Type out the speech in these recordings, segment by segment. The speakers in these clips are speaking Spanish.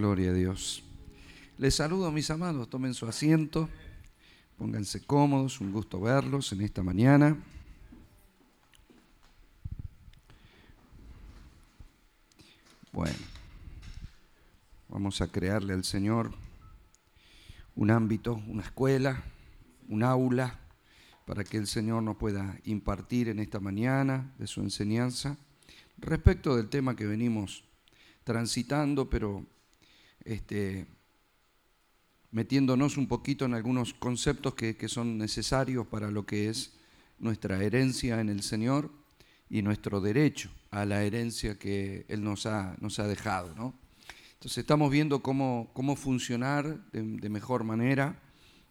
Gloria a Dios. Les saludo, mis amados. Tomen su asiento. Pónganse cómodos. Un gusto verlos en esta mañana. Bueno, vamos a crearle al Señor un ámbito, una escuela, un aula, para que el Señor nos pueda impartir en esta mañana de su enseñanza respecto del tema que venimos transitando, pero este, metiéndonos un poquito en algunos conceptos que, son necesarios para lo que es nuestra herencia en el Señor y nuestro derecho a la herencia que Él nos ha, nos ha dejado. ¿no? Entonces estamos viendo cómo, cómo funcionar de, mejor manera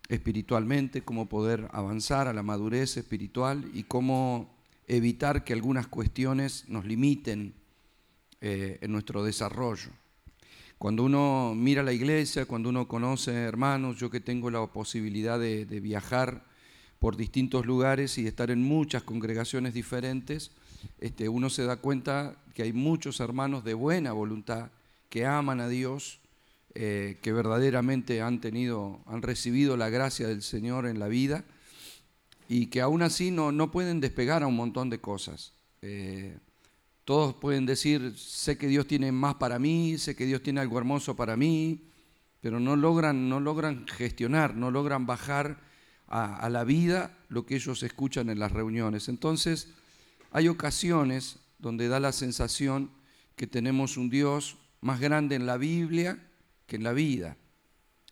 espiritualmente, cómo poder avanzar a la madurez espiritual y cómo evitar que algunas cuestiones nos limiten eh, en nuestro desarrollo. Cuando uno mira la iglesia, cuando uno conoce hermanos, yo que tengo la posibilidad de, viajar por distintos lugares y estar en muchas congregaciones diferentes, este, uno se da cuenta que hay muchos hermanos de buena voluntad que aman a Dios, eh, que verdaderamente han tenido, han recibido la gracia del Señor en la vida y que aún así no, no pueden despegar a un montón de cosas. Eh, todos pueden decir, sé que Dios tiene más para mí, sé que Dios tiene algo hermoso para mí, pero no logran, no logran gestionar, no logran bajar a, la vida lo que ellos escuchan en las reuniones. Entonces, hay ocasiones donde da la sensación que tenemos un Dios más grande en la Biblia que en la vida,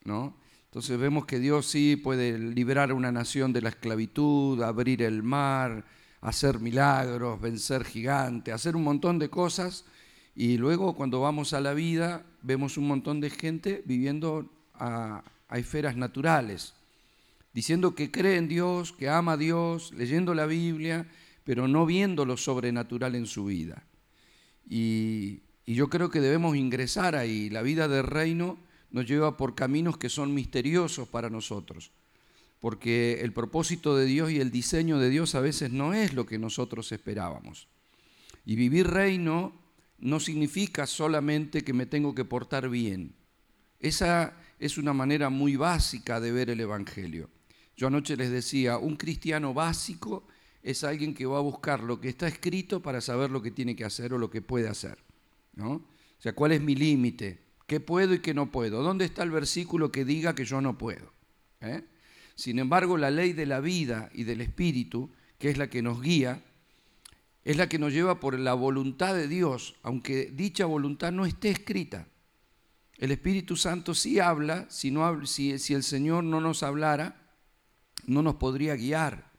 ¿no? Entonces vemos que Dios sí puede liberar a una nación de la esclavitud, abrir el mar, hacer milagros, vencer gigantes, hacer un montón de cosas. Y luego cuando vamos a la vida vemos un montón de gente viviendo a, esferas naturales, diciendo que cree en Dios, que ama a Dios, leyendo la Biblia, pero no viendo lo sobrenatural en su vida. Y, y yo creo que debemos ingresar ahí. La vida del reino nos lleva por caminos que son misteriosos para nosotros porque el propósito de Dios y el diseño de Dios a veces no es lo que nosotros esperábamos. Y vivir reino no significa solamente que me tengo que portar bien. Esa es una manera muy básica de ver el Evangelio. Yo anoche les decía, un cristiano básico es alguien que va a buscar lo que está escrito para saber lo que tiene que hacer o lo que puede hacer. ¿no? O sea, ¿cuál es mi límite? ¿Qué puedo y qué no puedo? ¿Dónde está el versículo que diga que yo no puedo? ¿Eh? Sin embargo, la ley de la vida y del Espíritu, que es la que nos guía, es la que nos lleva por la voluntad de Dios, aunque dicha voluntad no esté escrita. El Espíritu Santo sí habla, si, si, el Señor no nos hablara, no nos podría guiar.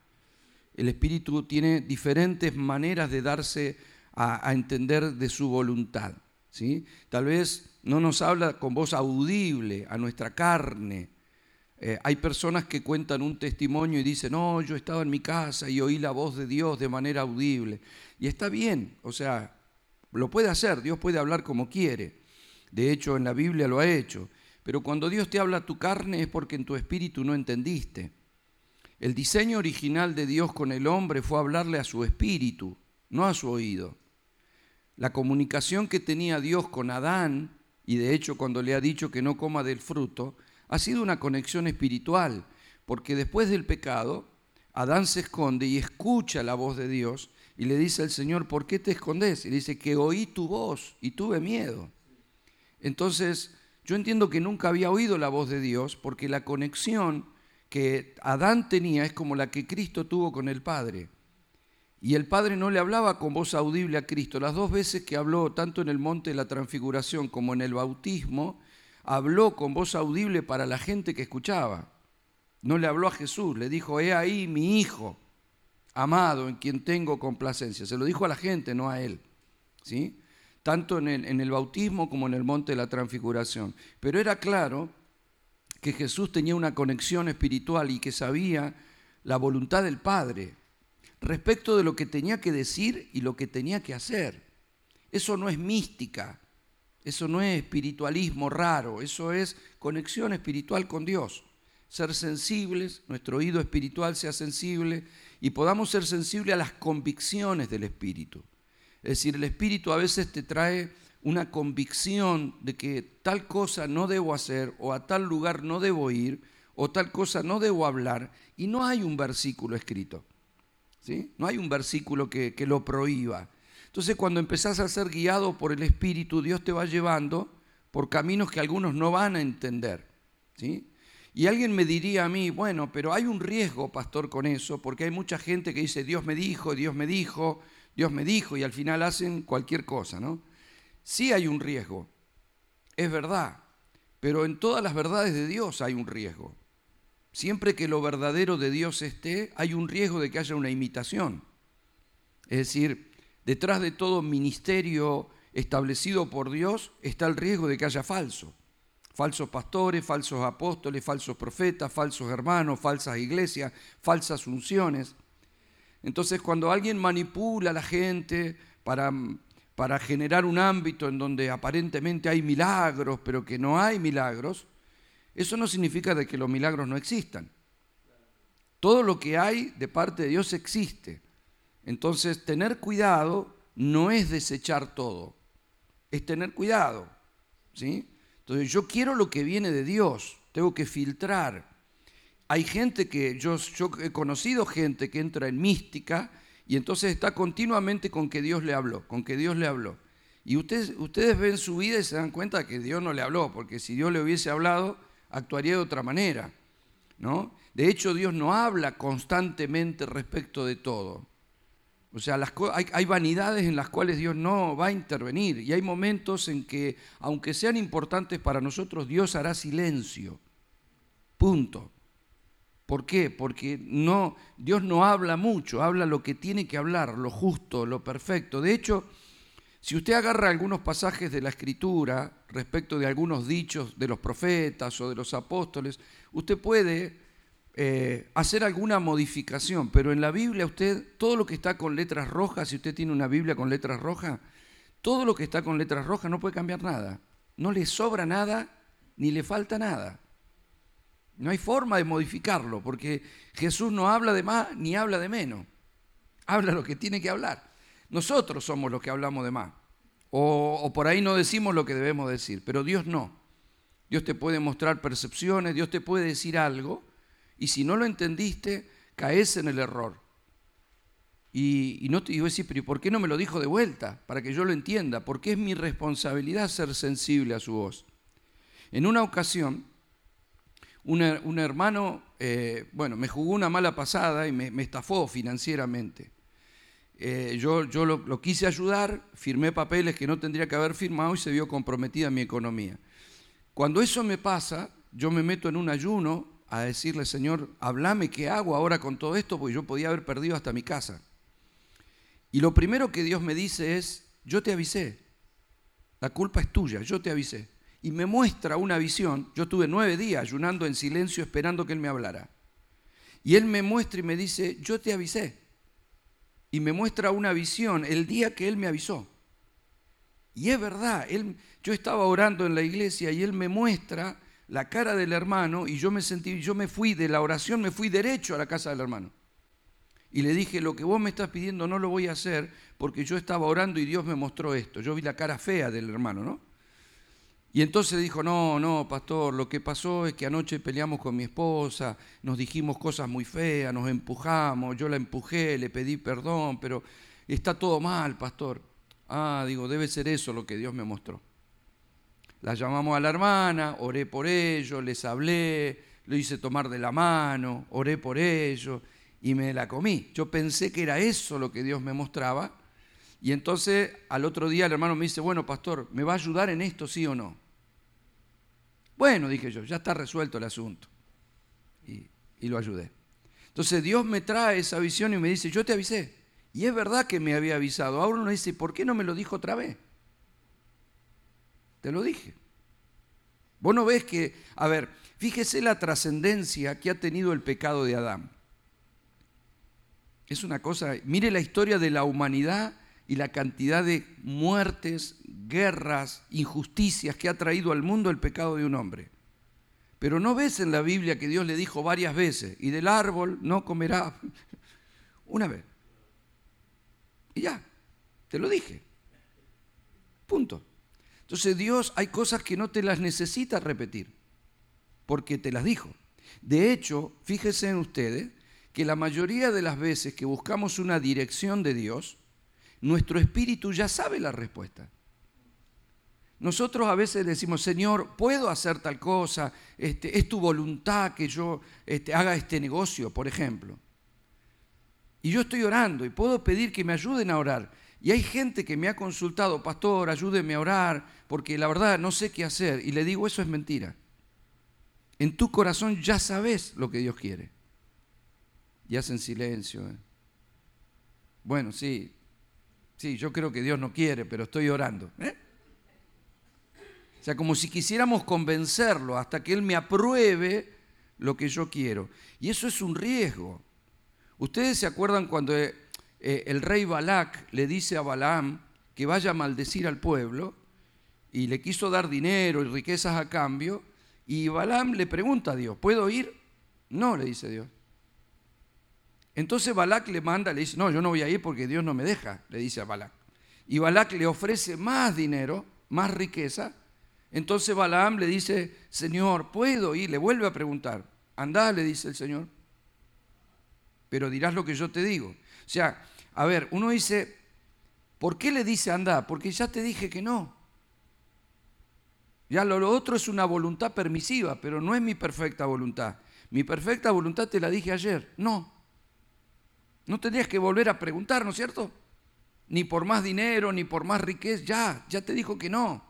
El Espíritu tiene diferentes maneras de darse a, a entender de su voluntad. ¿sí? Tal vez no nos habla con voz audible a nuestra carne, eh, hay personas que cuentan un testimonio y dicen, no, yo estaba en mi casa y oí la voz de Dios de manera audible. Y está bien, o sea, lo puede hacer, Dios puede hablar como quiere. De hecho, en la Biblia lo ha hecho. Pero cuando Dios te habla a tu carne es porque en tu espíritu no entendiste. El diseño original de Dios con el hombre fue hablarle a su espíritu, no a su oído. La comunicación que tenía Dios con Adán, y de hecho cuando le ha dicho que no coma del fruto, ha sido una conexión espiritual, porque después del pecado, Adán se esconde y escucha la voz de Dios y le dice al Señor, ¿por qué te escondes? Y dice, que oí tu voz y tuve miedo. Entonces, yo entiendo que nunca había oído la voz de Dios porque la conexión que Adán tenía es como la que Cristo tuvo con el Padre. Y el Padre no le hablaba con voz audible a Cristo. Las dos veces que habló, tanto en el monte de la transfiguración como en el bautismo, habló con voz audible para la gente que escuchaba. No le habló a Jesús, le dijo, he ahí mi hijo, amado, en quien tengo complacencia. Se lo dijo a la gente, no a él. ¿sí? Tanto en el, en el bautismo como en el monte de la transfiguración. Pero era claro que Jesús tenía una conexión espiritual y que sabía la voluntad del Padre respecto de lo que tenía que decir y lo que tenía que hacer. Eso no es mística, eso no es espiritualismo raro, eso es conexión espiritual con Dios. Ser sensibles, nuestro oído espiritual sea sensible y podamos ser sensibles a las convicciones del Espíritu. Es decir, el Espíritu a veces te trae una convicción de que tal cosa no debo hacer o a tal lugar no debo ir o tal cosa no debo hablar y no hay un versículo escrito. ¿sí? No hay un versículo que, que lo prohíba. Entonces cuando empezás a ser guiado por el Espíritu, Dios te va llevando por caminos que algunos no van a entender. ¿sí? Y alguien me diría a mí, bueno, pero hay un riesgo, pastor, con eso, porque hay mucha gente que dice, Dios me dijo, Dios me dijo, Dios me dijo, y al final hacen cualquier cosa, ¿no? Sí hay un riesgo, es verdad, pero en todas las verdades de Dios hay un riesgo. Siempre que lo verdadero de Dios esté, hay un riesgo de que haya una imitación. Es decir, detrás de todo ministerio establecido por Dios está el riesgo de que haya falso. Falsos pastores, falsos apóstoles, falsos profetas, falsos hermanos, falsas iglesias, falsas unciones. Entonces cuando alguien manipula a la gente para para generar un ámbito en donde aparentemente hay milagros, pero que no hay milagros, eso no significa de que los milagros no existan. Todo lo que hay de parte de Dios existe. Entonces, tener cuidado no es desechar todo, es tener cuidado. ¿sí? Entonces, yo quiero lo que viene de Dios, tengo que filtrar. Hay gente que, yo, yo he conocido gente que entra en mística y entonces está continuamente con que Dios le habló, con que Dios le habló. Y ustedes, ustedes ven su vida y se dan cuenta que Dios no le habló, porque si Dios le hubiese hablado, actuaría de otra manera. ¿no? De hecho, Dios no habla constantemente respecto de todo. O sea, hay, vanidades en las cuales Dios no va a intervenir y hay momentos en que, aunque sean importantes para nosotros, Dios hará silencio. Punto. ¿Por qué? Porque no, Dios no habla mucho, habla lo que tiene que hablar, lo justo, lo perfecto. De hecho, si usted agarra algunos pasajes de la Escritura respecto de algunos dichos de los profetas o de los apóstoles, usted puede eh, hacer alguna modificación, pero en la Biblia usted, todo lo que está con letras rojas, si usted tiene una Biblia con letras rojas, todo lo que está con letras rojas no puede cambiar nada. No le sobra nada ni le falta nada. No hay forma de modificarlo, porque Jesús no habla de más ni habla de menos. Habla lo que tiene que hablar. Nosotros somos los que hablamos de más. O, por ahí no decimos lo que debemos decir, pero Dios no. Dios te puede mostrar percepciones, Dios te puede decir algo, y si no lo entendiste, caes en el error. Y, no te digo decir, pero ¿por qué no me lo dijo de vuelta? Para que yo lo entienda, porque es mi responsabilidad ser sensible a su voz. En una ocasión, un, hermano, eh, bueno, me jugó una mala pasada y me, estafó financieramente. Eh, yo, yo lo, quise ayudar, firmé papeles que no tendría que haber firmado y se vio comprometida mi economía. Cuando eso me pasa, yo me meto en un ayuno a decirle, Señor, hablame qué hago ahora con todo esto, porque yo podía haber perdido hasta mi casa. Y lo primero que Dios me dice es, yo te avisé, la culpa es tuya, yo te avisé y me muestra una visión. Yo tuve nueve días ayunando en silencio esperando que Él me hablara. Y Él me muestra y me dice, yo te avisé. Y me muestra una visión el día que Él me avisó. Y es verdad, él, yo estaba orando en la iglesia y Él me muestra la cara del hermano y yo me sentí, yo me fui de la oración, me fui derecho a la casa del hermano. Y le dije, lo que vos me estás pidiendo no lo voy a hacer porque yo estaba orando y Dios me mostró esto. Yo vi la cara fea del hermano, ¿no? Y entonces dijo, no, no, pastor, lo que pasó es que anoche peleamos con mi esposa, nos dijimos cosas muy feas, nos empujamos, yo la empujé, le pedí perdón, pero está todo mal, pastor. Ah, digo, debe ser eso lo que Dios me mostró. La llamamos a la hermana, oré por ellos, les hablé, lo hice tomar de la mano, oré por ellos y me la comí. Yo pensé que era eso lo que Dios me mostraba y entonces al otro día el hermano me dice, bueno, pastor, ¿me va a ayudar en esto, sí o no? Bueno, dije yo, ya está resuelto el asunto. Y, lo ayudé. Entonces Dios me trae esa visión y me dice, yo te avisé. Y es verdad que me había avisado. Ahora uno dice, ¿por qué no me lo dijo otra vez? Te lo dije. Vos no ves que, a ver, fíjese la trascendencia que ha tenido el pecado de Adán. Es una cosa, mire la historia de la humanidad y la cantidad de muertes, guerras, injusticias que ha traído al mundo el pecado de un hombre. Pero no ves en la Biblia que Dios le dijo varias veces, y del árbol no comerá. Una vez. Y ya, te lo dije. Punto. Entonces Dios hay cosas que no te las necesita repetir, porque te las dijo. De hecho, fíjense en ustedes que la mayoría de las veces que buscamos una dirección de Dios, nuestro espíritu ya sabe la respuesta. Nosotros a veces decimos, Señor, puedo hacer tal cosa, este, es tu voluntad que yo este, haga este negocio, por ejemplo. Y yo estoy orando y puedo pedir que me ayuden a orar. Y hay gente que me ha consultado, pastor, ayúdeme a orar, porque la verdad no sé qué hacer. Y le digo, eso es mentira. En tu corazón ya sabes lo que Dios quiere. Y hacen silencio. ¿eh? Bueno, sí, sí, yo creo que Dios no quiere, pero estoy orando. ¿eh? O sea, como si quisiéramos convencerlo hasta que Él me apruebe lo que yo quiero. Y eso es un riesgo. Ustedes se acuerdan cuando eh, el rey Balac le dice a Balaam que vaya a maldecir al pueblo y le quiso dar dinero y riquezas a cambio y Balaam le pregunta a Dios, ¿puedo ir? No, le dice Dios. Entonces Balac le manda, le dice, no, yo no voy a ir porque Dios no me deja, le dice a Balac. Y Balac le ofrece más dinero, más riqueza. Entonces Balaam le dice, Señor, ¿puedo ir? Le vuelve a preguntar. Andá, le dice el Señor. Pero dirás lo que yo te digo. O sea, a ver, uno dice, ¿por qué le dice andá? Porque ya te dije que no. Ya lo, otro es una voluntad permisiva, pero no es mi perfecta voluntad. Mi perfecta voluntad te la dije ayer. No. No tendrías que volver a preguntar, ¿no es cierto? Ni por más dinero, ni por más riqueza. Ya, ya te dijo que no.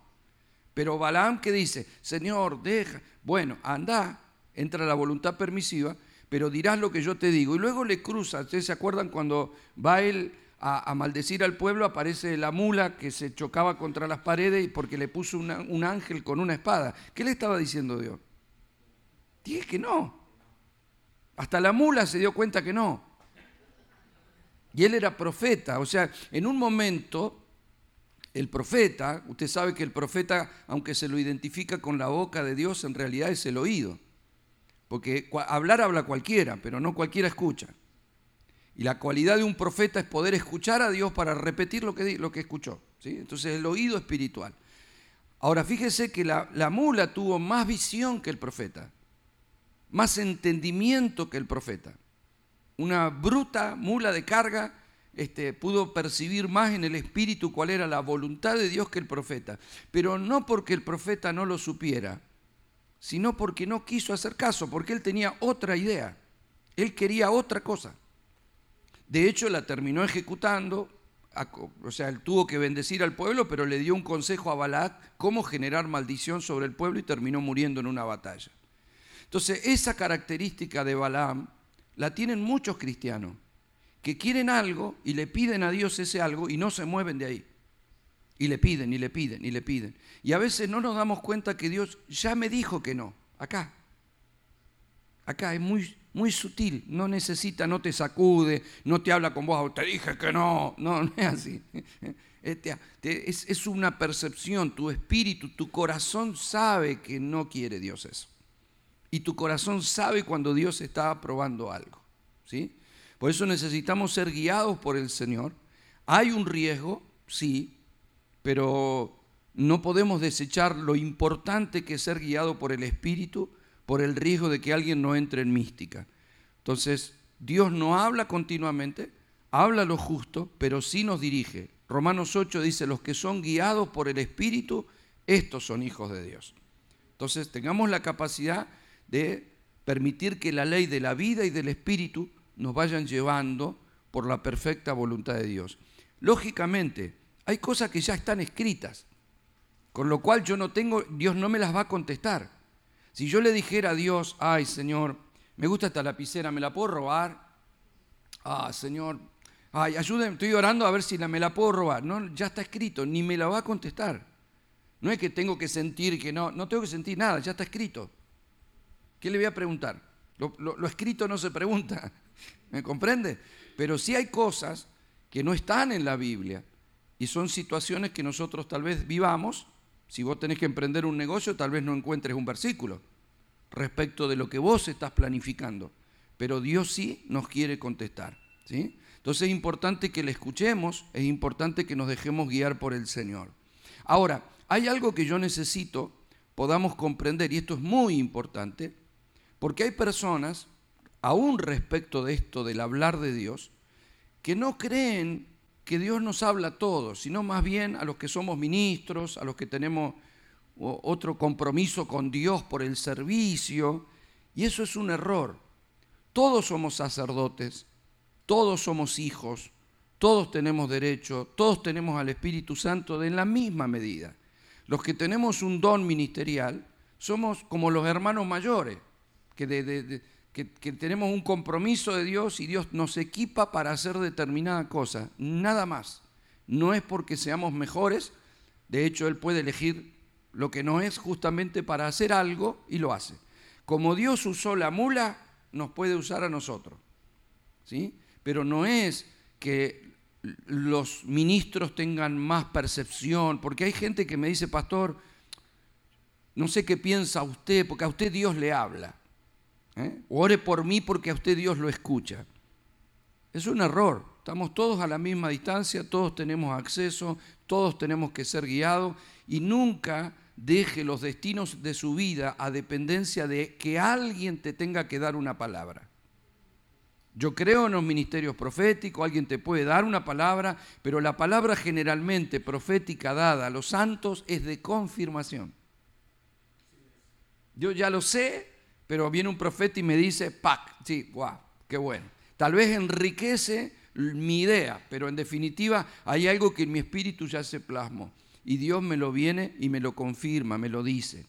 Pero Balaam que dice, Señor, deja. Bueno, anda, entra la voluntad permisiva, pero dirás lo que yo te digo. Y luego le cruza. ¿Ustedes se acuerdan cuando va él a, maldecir al pueblo, aparece la mula que se chocaba contra las paredes porque le puso un ángel con una espada. ¿Qué le estaba diciendo Dios? Dije que no. Hasta la mula se dio cuenta que no. Y él era profeta. O sea, en un momento, el profeta, usted sabe que el profeta, aunque se lo identifica con la boca de Dios, en realidad es el oído. Porque hablar habla cualquiera, pero no cualquiera escucha. Y la cualidad de un profeta es poder escuchar a Dios para repetir lo que, lo que escuchó. ¿sí? Entonces el oído espiritual. Ahora fíjese que la, la mula tuvo más visión que el profeta, más entendimiento que el profeta. Una bruta mula de carga este, pudo percibir más en el espíritu cuál era la voluntad de Dios que el profeta. Pero no porque el profeta no lo supiera, sino porque no quiso hacer caso, porque él tenía otra idea. Él quería otra cosa. De hecho, la terminó ejecutando, o sea, él tuvo que bendecir al pueblo, pero le dio un consejo a Balac cómo generar maldición sobre el pueblo y terminó muriendo en una batalla. Entonces, esa característica de Balaam la tienen muchos cristianos, que quieren algo y le piden a Dios ese algo y no se mueven de ahí. Y le piden, y le piden, y le piden. Y a veces no nos damos cuenta que Dios ya me dijo que no, acá. Acá es muy, muy sutil, no necesita, no te sacude, no te habla con voz, te dije que no, no, no es así. Este, es, es una percepción, tu espíritu, tu corazón sabe que no quiere Dios eso. Y tu corazón sabe cuando Dios está aprobando algo. ¿sí? Por eso necesitamos ser guiados por el Señor. Hay un riesgo, sí, pero no podemos desechar lo importante que es ser guiado por el Espíritu por el riesgo de que alguien no entre en mística. Entonces, Dios no habla continuamente, habla lo justo, pero sí nos dirige. Romanos 8 dice, los que son guiados por el Espíritu, estos son hijos de Dios. Entonces, tengamos la capacidad de permitir que la ley de la vida y del Espíritu nos vayan llevando por la perfecta voluntad de Dios. Lógicamente, hay cosas que ya están escritas, con lo cual yo no tengo, Dios no me las va a contestar. Si yo le dijera a Dios, ay Señor, me gusta esta lapicera, ¿me la puedo robar? Ah, Señor, ay, ayúdenme, estoy orando a ver si la, me la puedo robar. No, ya está escrito, ni me la va a contestar. No es que tengo que sentir que no, no tengo que sentir nada, ya está escrito. ¿Qué le voy a preguntar? Lo, escrito no se pregunta, ¿me comprende? Pero sí hay cosas que no están en la Biblia y son situaciones que nosotros tal vez vivamos si vos tenés que emprender un negocio, tal vez no encuentres un versículo respecto de lo que vos estás planificando, pero Dios sí nos quiere contestar. ¿sí? Entonces es importante que le escuchemos, es importante que nos dejemos guiar por el Señor. Ahora, hay algo que yo necesito podamos comprender, y esto es muy importante, porque hay personas, aún respecto de esto del hablar de Dios, que no creen que Dios nos habla a todos, sino más bien a los que somos ministros, a los que tenemos otro compromiso con Dios por el servicio, y eso es un error. Todos somos sacerdotes, todos somos hijos, todos tenemos derecho, todos tenemos al Espíritu Santo de en la misma medida. Los que tenemos un don ministerial somos como los hermanos mayores, que, que, tenemos un compromiso de Dios y Dios nos equipa para hacer determinada cosa, nada más. No es porque seamos mejores, de hecho Él puede elegir lo que no es justamente para hacer algo y lo hace. Como Dios usó la mula, nos puede usar a nosotros. ¿sí? Pero no es que los ministros tengan más percepción, porque hay gente que me dice, pastor, no sé qué piensa usted, porque a usted Dios le habla. ¿Eh? Ore por mí porque a usted Dios lo escucha. Es un error. Estamos todos a la misma distancia, todos tenemos acceso, todos tenemos que ser guiados y nunca deje los destinos de su vida a dependencia de que alguien te tenga que dar una palabra. Yo creo en los ministerios proféticos, alguien te puede dar una palabra, pero la palabra generalmente profética dada a los santos es de confirmación. Yo ya lo sé, pero viene un profeta y me dice, ¡pac! Sí, guau, qué bueno. Tal vez enriquece mi idea, pero en definitiva hay algo que en mi espíritu ya se plasmó. Y Dios me lo viene y me lo confirma, me lo dice.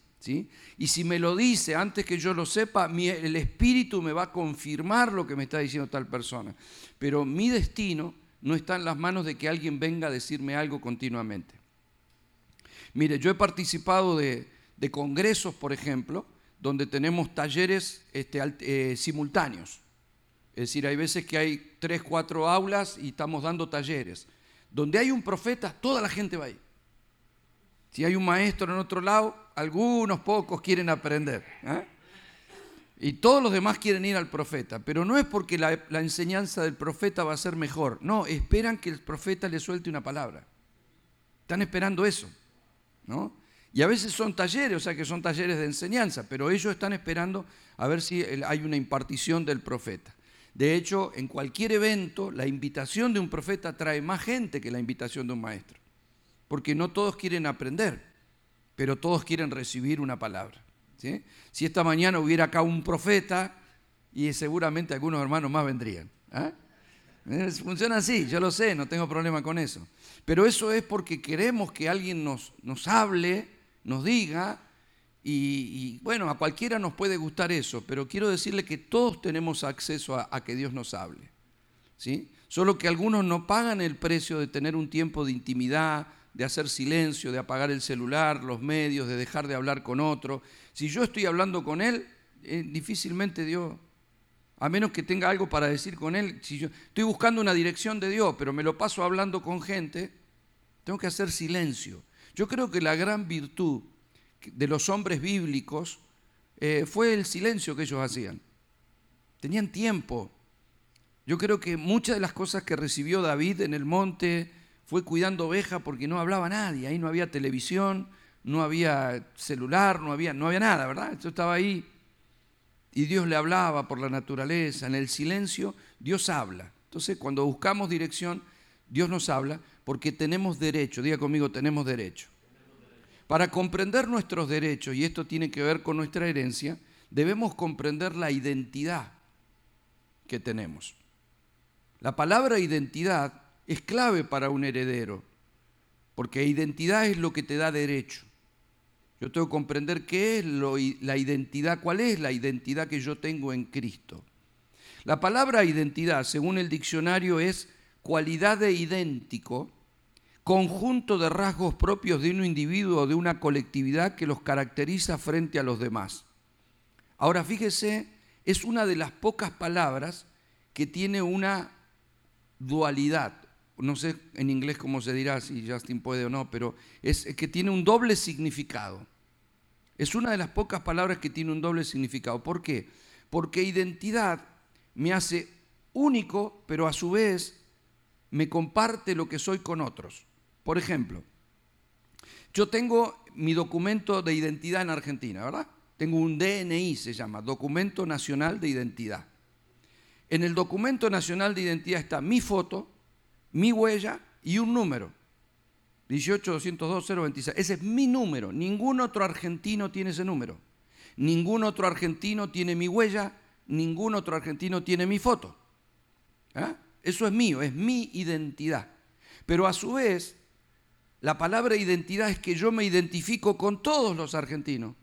Y si me lo dice antes que yo lo sepa, el espíritu me va a confirmar lo que me está diciendo tal persona. Pero mi destino no está en las manos de que alguien venga a decirme algo continuamente. Mire, yo he participado de, congresos, por ejemplo, donde tenemos talleres este, eh, simultáneos. Es decir, hay veces que hay tres, cuatro aulas y estamos dando talleres. Donde hay un profeta, toda la gente va ahí. Si hay un maestro en otro lado, algunos pocos quieren aprender. ¿eh? Y todos los demás quieren ir al profeta. Pero no es porque la, enseñanza del profeta va a ser mejor. No, esperan que el profeta le suelte una palabra. Están esperando eso. ¿no? Y a veces son talleres, o sea que son talleres de enseñanza, pero ellos están esperando a ver si hay una impartición del profeta. De hecho, en cualquier evento, la invitación de un profeta trae más gente que la invitación de un maestro porque no todos quieren aprender, pero todos quieren recibir una palabra. Si esta mañana hubiera acá un profeta, y seguramente algunos hermanos más vendrían. ¿ah? Funciona así, yo lo sé, no tengo problema con eso. Pero eso es porque queremos que alguien nos, nos hable, nos diga, y, bueno, a cualquiera nos puede gustar eso, pero quiero decirle que todos tenemos acceso a, que Dios nos hable. ¿sí? Solo que algunos no pagan el precio de tener un tiempo de intimidad, de hacer silencio, de apagar el celular, los medios, de dejar de hablar con otro. Si yo estoy hablando con él, eh, difícilmente Dios, a menos que tenga algo para decir con él, si yo estoy buscando una dirección de Dios, pero me lo paso hablando con gente, tengo que hacer silencio. Yo creo que la gran virtud de los hombres bíblicos eh, fue el silencio que ellos hacían. Tenían tiempo. Yo creo que muchas de las cosas que recibió David en el monte, fue cuidando ovejas porque no hablaba nadie, ahí no había televisión, no había celular, no había, no había nada, ¿verdad? Esto estaba ahí y Dios le hablaba por la naturaleza, en el silencio Dios habla. Entonces cuando buscamos dirección, Dios nos habla porque tenemos derecho, diga conmigo, tenemos derecho. Para comprender nuestros derechos, y esto tiene que ver con nuestra herencia, debemos comprender la identidad que tenemos. La palabra identidad es clave para un heredero, porque identidad es lo que te da derecho. Yo tengo que comprender qué es la identidad, cuál es la identidad que yo tengo en Cristo. La palabra identidad, según el diccionario, es cualidad de idéntico, conjunto de rasgos propios de un individuo o de una colectividad que los caracteriza frente a los demás. Ahora fíjese, es una de las pocas palabras que tiene una dualidad, no sé en inglés cómo se dirá, si Justin puede o no, pero es que tiene un doble significado. Es una de las pocas palabras que tiene un doble significado. ¿Por qué? Porque identidad me hace único, pero a su vez me comparte lo que soy con otros. Por ejemplo, Yo tengo mi documento de identidad en Argentina, ¿verdad? Tengo un DNI, se llama, Documento Nacional de Identidad. En el Documento Nacional de Identidad está mi foto, mi huella y un número. 18-202-026. Ese es mi número. Ningún otro argentino tiene ese número. Ningún otro argentino tiene mi huella. Ningún otro argentino tiene mi foto. ¿Ah? Eso es mío, es mi identidad. Pero a su vez, la palabra identidad es que yo me identifico con todos los argentinos.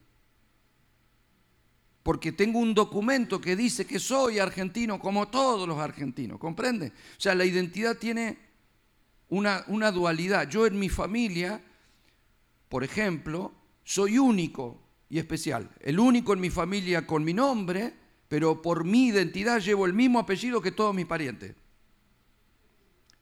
Porque tengo un documento que dice que soy argentino como todos los argentinos, ¿comprende? O sea, la identidad tiene una, una dualidad. Yo en mi familia, por ejemplo, soy único y especial. El único en mi familia con mi nombre, pero por mi identidad llevo el mismo apellido que todos mis parientes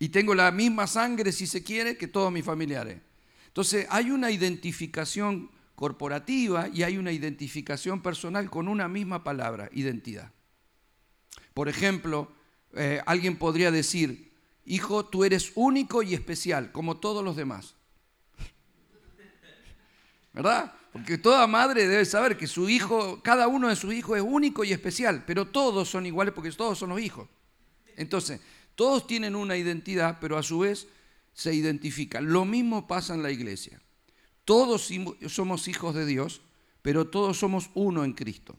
y tengo la misma sangre, si se quiere, que todos mis familiares. Entonces, hay una identificación corporativa y hay una identificación personal con una misma palabra, identidad. Por ejemplo, eh, alguien podría decir, hijo, tú eres único y especial, como todos los demás. ¿Verdad? Porque toda madre debe saber que su hijo, cada uno de sus hijos es único y especial, pero todos son iguales porque todos son los hijos. Entonces, todos tienen una identidad, pero a su vez se identifican. Lo mismo pasa en la iglesia. Todos somos hijos de Dios, pero todos somos uno en Cristo.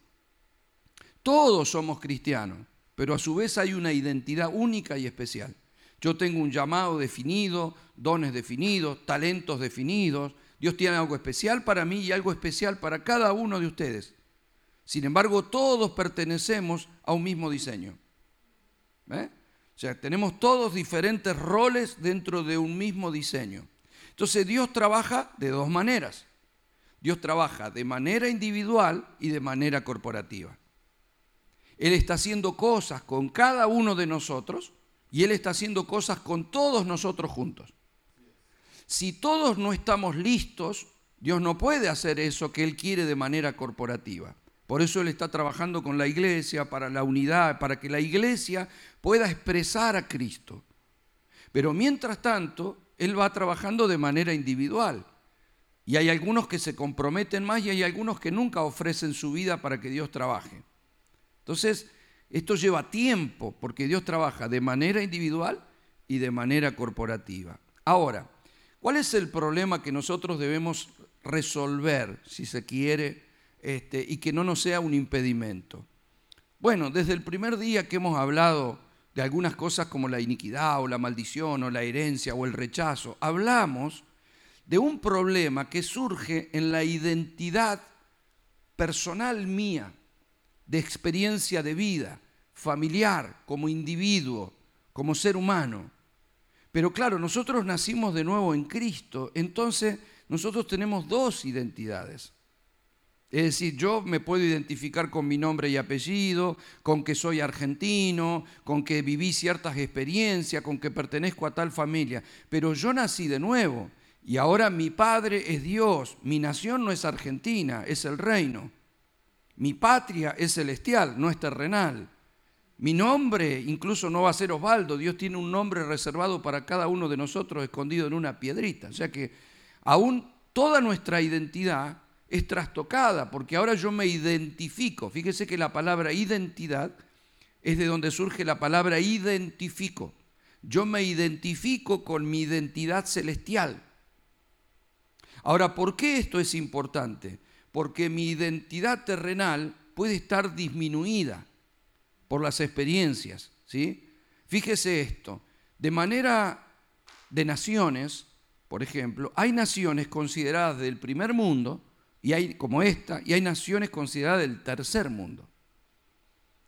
Todos somos cristianos, pero a su vez hay una identidad única y especial. Yo tengo un llamado definido, dones definidos, talentos definidos. Dios tiene algo especial para mí y algo especial para cada uno de ustedes. Sin embargo, todos pertenecemos a un mismo diseño. ¿Eh? O sea, tenemos todos diferentes roles dentro de un mismo diseño. Entonces Dios trabaja de dos maneras. Dios trabaja de manera individual y de manera corporativa. Él está haciendo cosas con cada uno de nosotros y Él está haciendo cosas con todos nosotros juntos. Si todos no estamos listos, Dios no puede hacer eso que Él quiere de manera corporativa. Por eso Él está trabajando con la iglesia para la unidad, para que la iglesia pueda expresar a Cristo. Pero mientras tanto, Él va trabajando de manera individual. Y hay algunos que se comprometen más y hay algunos que nunca ofrecen su vida para que Dios trabaje. Entonces, esto lleva tiempo porque Dios trabaja de manera individual y de manera corporativa. Ahora, ¿cuál es el problema que nosotros debemos resolver, si se quiere, este, y que no nos sea un impedimento. Bueno, desde el primer día que hemos hablado de algunas cosas como la iniquidad o la maldición o la herencia o el rechazo, hablamos de un problema que surge en la identidad personal mía, de experiencia de vida, familiar, como individuo, como ser humano. Pero claro, nosotros nacimos de nuevo en Cristo, entonces nosotros tenemos dos identidades. Es decir, yo me puedo identificar con mi nombre y apellido, con que soy argentino, con que viví ciertas experiencias, con que pertenezco a tal familia, pero yo nací de nuevo y ahora mi padre es Dios, mi nación no es argentina, es el reino. Mi patria es celestial, no es terrenal. Mi nombre incluso no va a ser Osvaldo, Dios tiene un nombre reservado para cada uno de nosotros escondido en una piedrita. O sea que aún toda nuestra identidad es trastocada, porque ahora yo me identifico. Fíjese que la palabra identidad es de donde surge la palabra identifico. Yo me identifico con mi identidad celestial. Ahora, ¿por qué esto es importante? Porque mi identidad terrenal puede estar disminuida por las experiencias. ¿sí? Fíjese esto, de manera de naciones, por ejemplo, hay naciones consideradas del primer mundo, y hay como esta, y hay naciones consideradas del tercer mundo.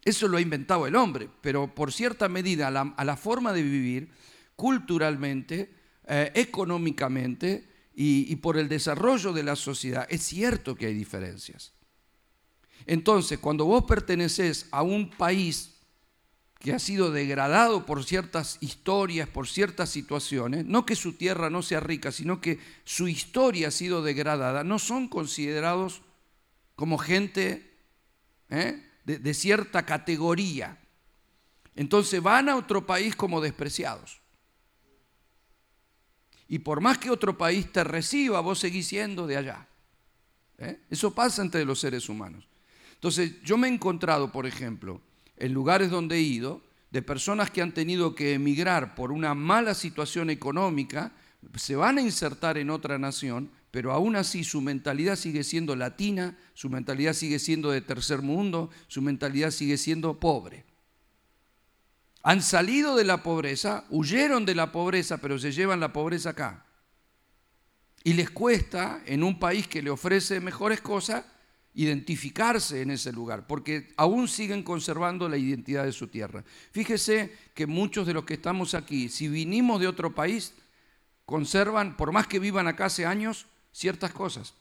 Eso lo ha inventado el hombre, pero por cierta medida a la, forma de vivir, culturalmente, eh, económicamente y, y por el desarrollo de la sociedad, es cierto que hay diferencias. Entonces, cuando vos perteneces a un país que ha sido degradado por ciertas historias, por ciertas situaciones, no que su tierra no sea rica, sino que su historia ha sido degradada, no son considerados como gente ¿eh? de, cierta categoría. Entonces van a otro país como despreciados. Y por más que otro país te reciba, vos seguís siendo de allá. ¿Eh? Eso pasa entre los seres humanos. Entonces, yo me he encontrado, por ejemplo, en lugares donde he ido, de personas que han tenido que emigrar por una mala situación económica, se van a insertar en otra nación, pero aún así su mentalidad sigue siendo latina, su mentalidad sigue siendo de tercer mundo, su mentalidad sigue siendo pobre. Han salido de la pobreza, huyeron de la pobreza, pero se llevan la pobreza acá. Y les cuesta, en un país que le ofrece mejores cosas, identificarse en ese lugar, porque aún siguen conservando la identidad de su tierra. Fíjese que muchos de los que estamos aquí, si vinimos de otro país, conservan, por más que vivan acá hace años, ciertas cosas.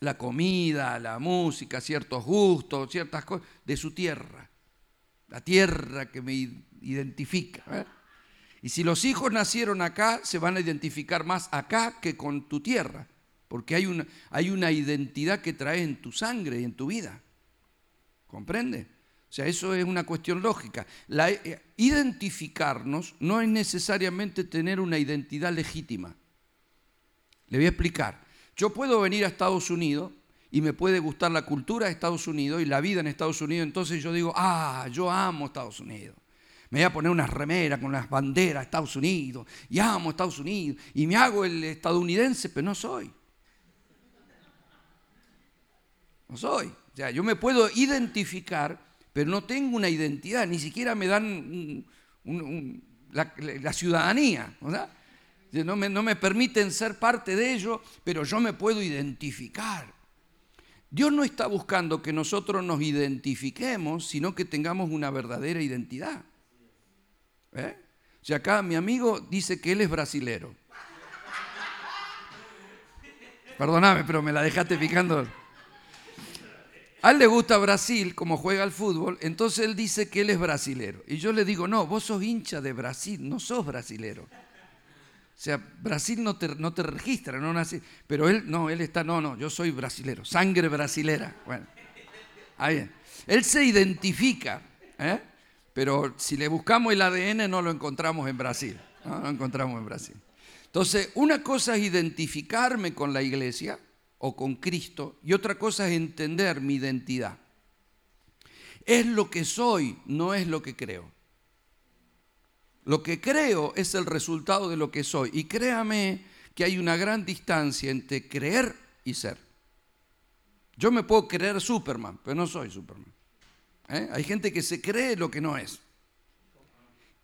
La comida, la música, ciertos gustos, ciertas cosas de su tierra. La tierra que me identifica. ¿eh? Y si los hijos nacieron acá, se van a identificar más acá que con tu tierra porque hay una, hay una identidad que trae en tu sangre y en tu vida. ¿Comprende? O sea, eso es una cuestión lógica. La, eh, identificarnos no es necesariamente tener una identidad legítima. Le voy a explicar. Yo puedo venir a Estados Unidos y me puede gustar la cultura de Estados Unidos y la vida en Estados Unidos, entonces yo digo, ah, yo amo Estados Unidos. Me voy a poner una remera con las banderas de Estados Unidos y amo Estados Unidos y me hago el estadounidense, pero no soy. No soy. O sea, yo me puedo identificar, pero no tengo una identidad, ni siquiera me dan la, ciudadanía. No me, no me permiten ser parte de ello, pero yo me puedo identificar. Dios no está buscando que nosotros nos identifiquemos, sino que tengamos una verdadera identidad. ¿Eh? O sea, acá mi amigo dice que él es brasilero. Perdóname, pero me la dejaste picando. A él le gusta Brasil, como juega al fútbol, entonces él dice que él es brasilero. Y yo le digo, no, vos sos hincha de Brasil, no sos brasilero. O sea, Brasil no te, no te registra, no nace. Pero él, no, él está, no, no, yo soy brasilero, sangre brasilera. Bueno, ahí. Él se identifica, ¿eh? pero si le buscamos el ADN no lo encontramos en Brasil. No lo encontramos en Brasil. Entonces, una cosa es identificarme con la iglesia o con Cristo y otra cosa es entender mi identidad. Es lo que soy, no es lo que creo. Lo que creo es el resultado de lo que soy. Y créame que hay una gran distancia entre creer y ser. Yo me puedo creer Superman, pero no soy Superman. ¿Eh? Hay gente que se cree lo que no es.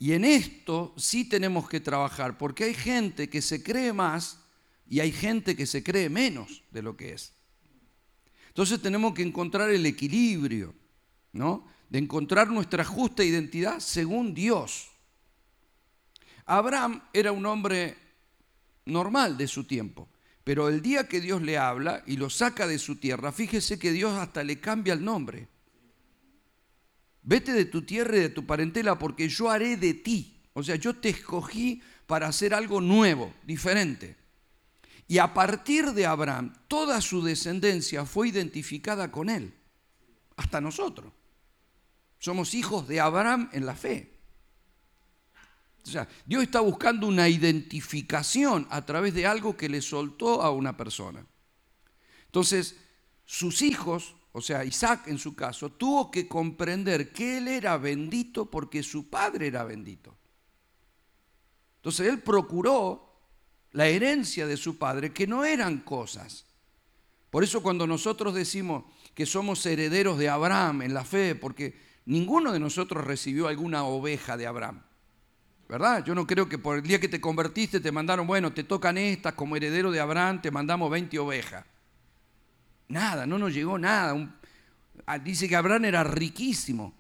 Y en esto sí tenemos que trabajar, porque hay gente que se cree más y hay gente que se cree menos de lo que es. Entonces tenemos que encontrar el equilibrio, ¿no? De encontrar nuestra justa identidad según Dios. Abraham era un hombre normal de su tiempo, pero el día que Dios le habla y lo saca de su tierra, fíjese que Dios hasta le cambia el nombre. Vete de tu tierra y de tu parentela porque yo haré de ti. O sea, yo te escogí para hacer algo nuevo, diferente. Y a partir de Abraham, toda su descendencia fue identificada con él, hasta nosotros. Somos hijos de Abraham en la fe. O sea, Dios está buscando una identificación a través de algo que le soltó a una persona. Entonces, sus hijos, o sea, Isaac en su caso, tuvo que comprender que él era bendito porque su padre era bendito. Entonces, él procuró la herencia de su padre, que no eran cosas. Por eso cuando nosotros decimos que somos herederos de Abraham en la fe, porque ninguno de nosotros recibió alguna oveja de Abraham. ¿Verdad? Yo no creo que por el día que te convertiste te mandaron, bueno, te tocan estas como heredero de Abraham, te mandamos 20 ovejas. Nada, no nos llegó nada. Ah, dice que Abraham era riquísimo,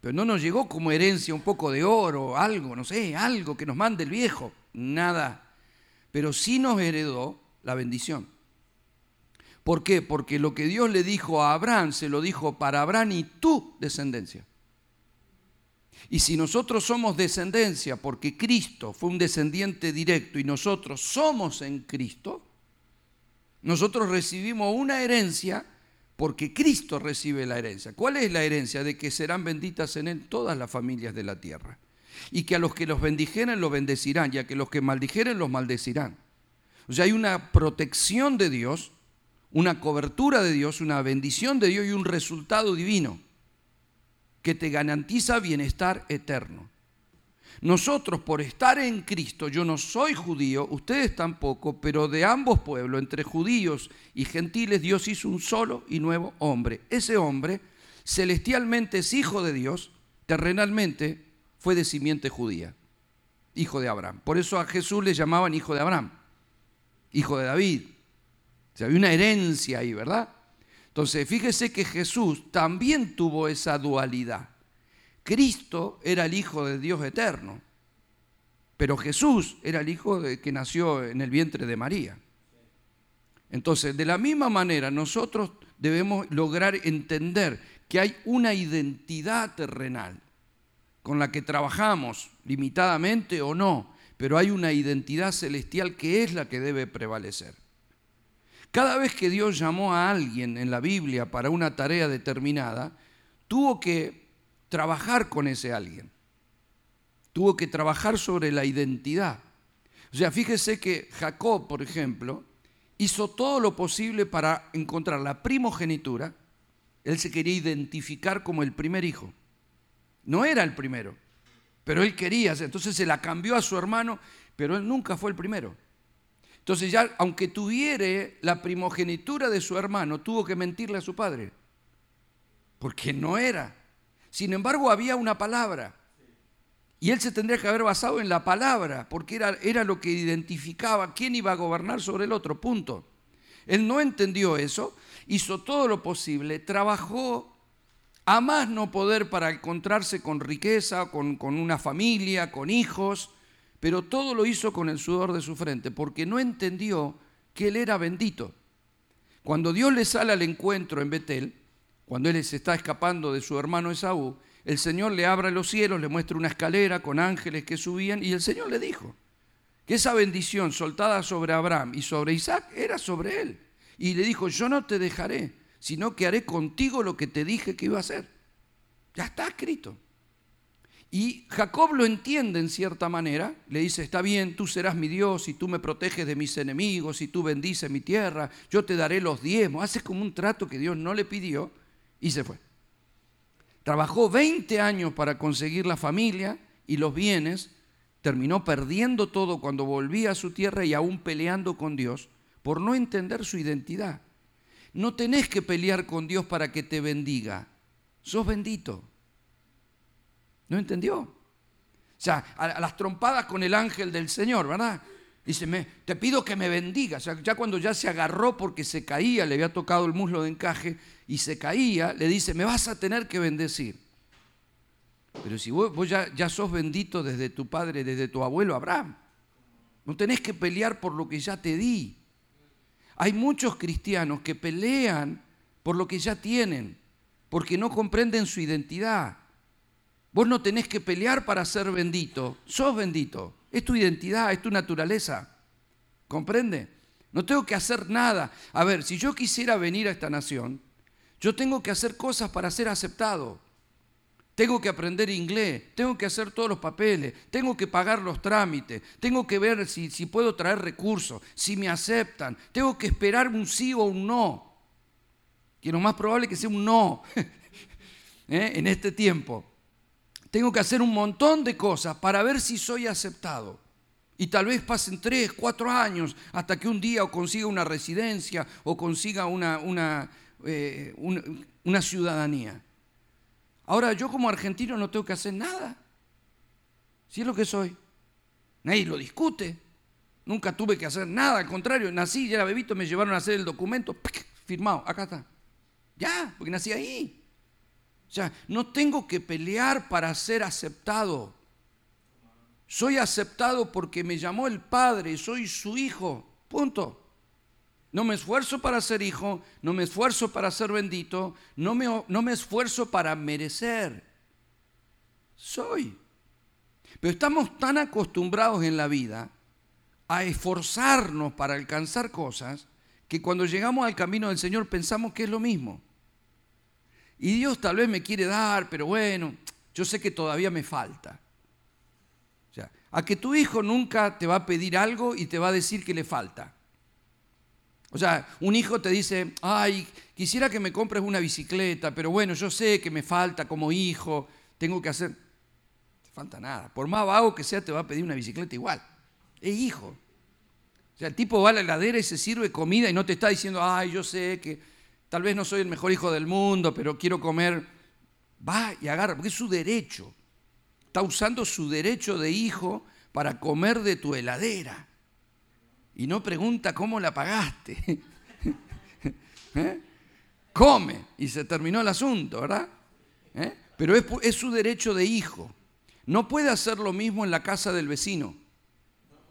pero no nos llegó como herencia un poco de oro, algo, no sé, algo que nos mande el viejo. Nada pero sí nos heredó la bendición. ¿Por qué? Porque lo que Dios le dijo a Abraham, se lo dijo para Abraham y tu descendencia. Y si nosotros somos descendencia porque Cristo fue un descendiente directo y nosotros somos en Cristo, nosotros recibimos una herencia porque Cristo recibe la herencia. ¿Cuál es la herencia? De que serán benditas en Él todas las familias de la tierra. Y que a los que los bendijeren los bendecirán y a que los que maldijeren los maldecirán. O sea, hay una protección de Dios, una cobertura de Dios, una bendición de Dios y un resultado divino que te garantiza bienestar eterno. Nosotros por estar en Cristo, yo no soy judío, ustedes tampoco, pero de ambos pueblos, entre judíos y gentiles, Dios hizo un solo y nuevo hombre. Ese hombre celestialmente es hijo de Dios, terrenalmente fue de simiente judía, hijo de Abraham. Por eso a Jesús le llamaban hijo de Abraham, hijo de David. O sea, había una herencia ahí, ¿verdad? Entonces, fíjese que Jesús también tuvo esa dualidad. Cristo era el Hijo de Dios eterno, pero Jesús era el Hijo de, que nació en el vientre de María. Entonces, de la misma manera, nosotros debemos lograr entender que hay una identidad terrenal con la que trabajamos, limitadamente o no, pero hay una identidad celestial que es la que debe prevalecer. Cada vez que Dios llamó a alguien en la Biblia para una tarea determinada, tuvo que trabajar con ese alguien. Tuvo que trabajar sobre la identidad. O sea, fíjese que Jacob, por ejemplo, hizo todo lo posible para encontrar la primogenitura. Él se quería identificar como el primer hijo. No era el primero, pero él quería, entonces se la cambió a su hermano, pero él nunca fue el primero. Entonces ya, aunque tuviera la primogenitura de su hermano, tuvo que mentirle a su padre, porque no era. Sin embargo, había una palabra. Y él se tendría que haber basado en la palabra, porque era, era lo que identificaba quién iba a gobernar sobre el otro, punto. Él no entendió eso, hizo todo lo posible, trabajó a más no poder para encontrarse con riqueza, con, con una familia, con hijos, pero todo lo hizo con el sudor de su frente, porque no entendió que él era bendito. Cuando Dios le sale al encuentro en Betel, cuando él se está escapando de su hermano Esaú, el Señor le abre los cielos, le muestra una escalera con ángeles que subían y el Señor le dijo que esa bendición soltada sobre Abraham y sobre Isaac era sobre él. Y le dijo, yo no te dejaré, sino que haré contigo lo que te dije que iba a hacer. Ya está escrito. Y Jacob lo entiende en cierta manera, le dice, está bien, tú serás mi Dios y tú me proteges de mis enemigos y tú bendices mi tierra, yo te daré los diezmos. Hace como un trato que Dios no le pidió y se fue. Trabajó 20 años para conseguir la familia y los bienes, terminó perdiendo todo cuando volvía a su tierra y aún peleando con Dios por no entender su identidad. No tenés que pelear con Dios para que te bendiga. Sos bendito. ¿No entendió? O sea, a las trompadas con el ángel del Señor, ¿verdad? Dice, te pido que me bendiga. O sea, ya cuando ya se agarró porque se caía, le había tocado el muslo de encaje y se caía, le dice, me vas a tener que bendecir. Pero si vos, ya, ya sos bendito desde tu padre, desde tu abuelo Abraham, no tenés que pelear por lo que ya te di. Hay muchos cristianos que pelean por lo que ya tienen, porque no comprenden su identidad. Vos no tenés que pelear para ser bendito, sos bendito. Es tu identidad, es tu naturaleza. ¿Comprende? No tengo que hacer nada. A ver, si yo quisiera venir a esta nación, yo tengo que hacer cosas para ser aceptado. Tengo que aprender inglés, tengo que hacer todos los papeles, tengo que pagar los trámites, tengo que ver si, si puedo traer recursos, si me aceptan, tengo que esperar un sí o un no. Que lo más probable es que sea un no ¿eh? en este tiempo tengo que hacer un montón de cosas para ver si soy aceptado. Y tal vez pasen tres, cuatro años hasta que un día o consiga una residencia o consiga una, una, eh, una, ciudadanía. Ahora yo como argentino no tengo que hacer nada. Si es lo que soy. Nadie lo discute. Nunca tuve que hacer nada. Al contrario, nací, ya era bebito, me llevaron a hacer el documento. Firmado, acá está. Ya, porque nací ahí. O sea, no tengo que pelear para ser aceptado. Soy aceptado porque me llamó el Padre, soy su hijo. Punto. No me esfuerzo para ser hijo, no me esfuerzo para ser bendito, no me, no me esfuerzo para merecer. Soy. Pero estamos tan acostumbrados en la vida a esforzarnos para alcanzar cosas que cuando llegamos al camino del Señor pensamos que es lo mismo. Y Dios tal vez me quiere dar, pero bueno, yo sé que todavía me falta. a que tu hijo nunca te va a pedir algo y te va a decir que le falta. O sea, un hijo te dice, ay, quisiera que me compres una bicicleta, pero bueno, yo sé que me falta como hijo, tengo que hacer... Te falta nada. Por más vago que sea, te va a pedir una bicicleta igual. Es hijo. O sea, el tipo va a la heladera y se sirve comida y no te está diciendo, ay, yo sé que tal vez no soy el mejor hijo del mundo, pero quiero comer. Va y agarra, porque es su derecho. Está usando su derecho de hijo para comer de tu heladera y no pregunta cómo la pagaste. ¿Eh? Come y se terminó el asunto, ¿verdad? ¿Eh? Pero es, su derecho de hijo. No puede hacer lo mismo en la casa del vecino,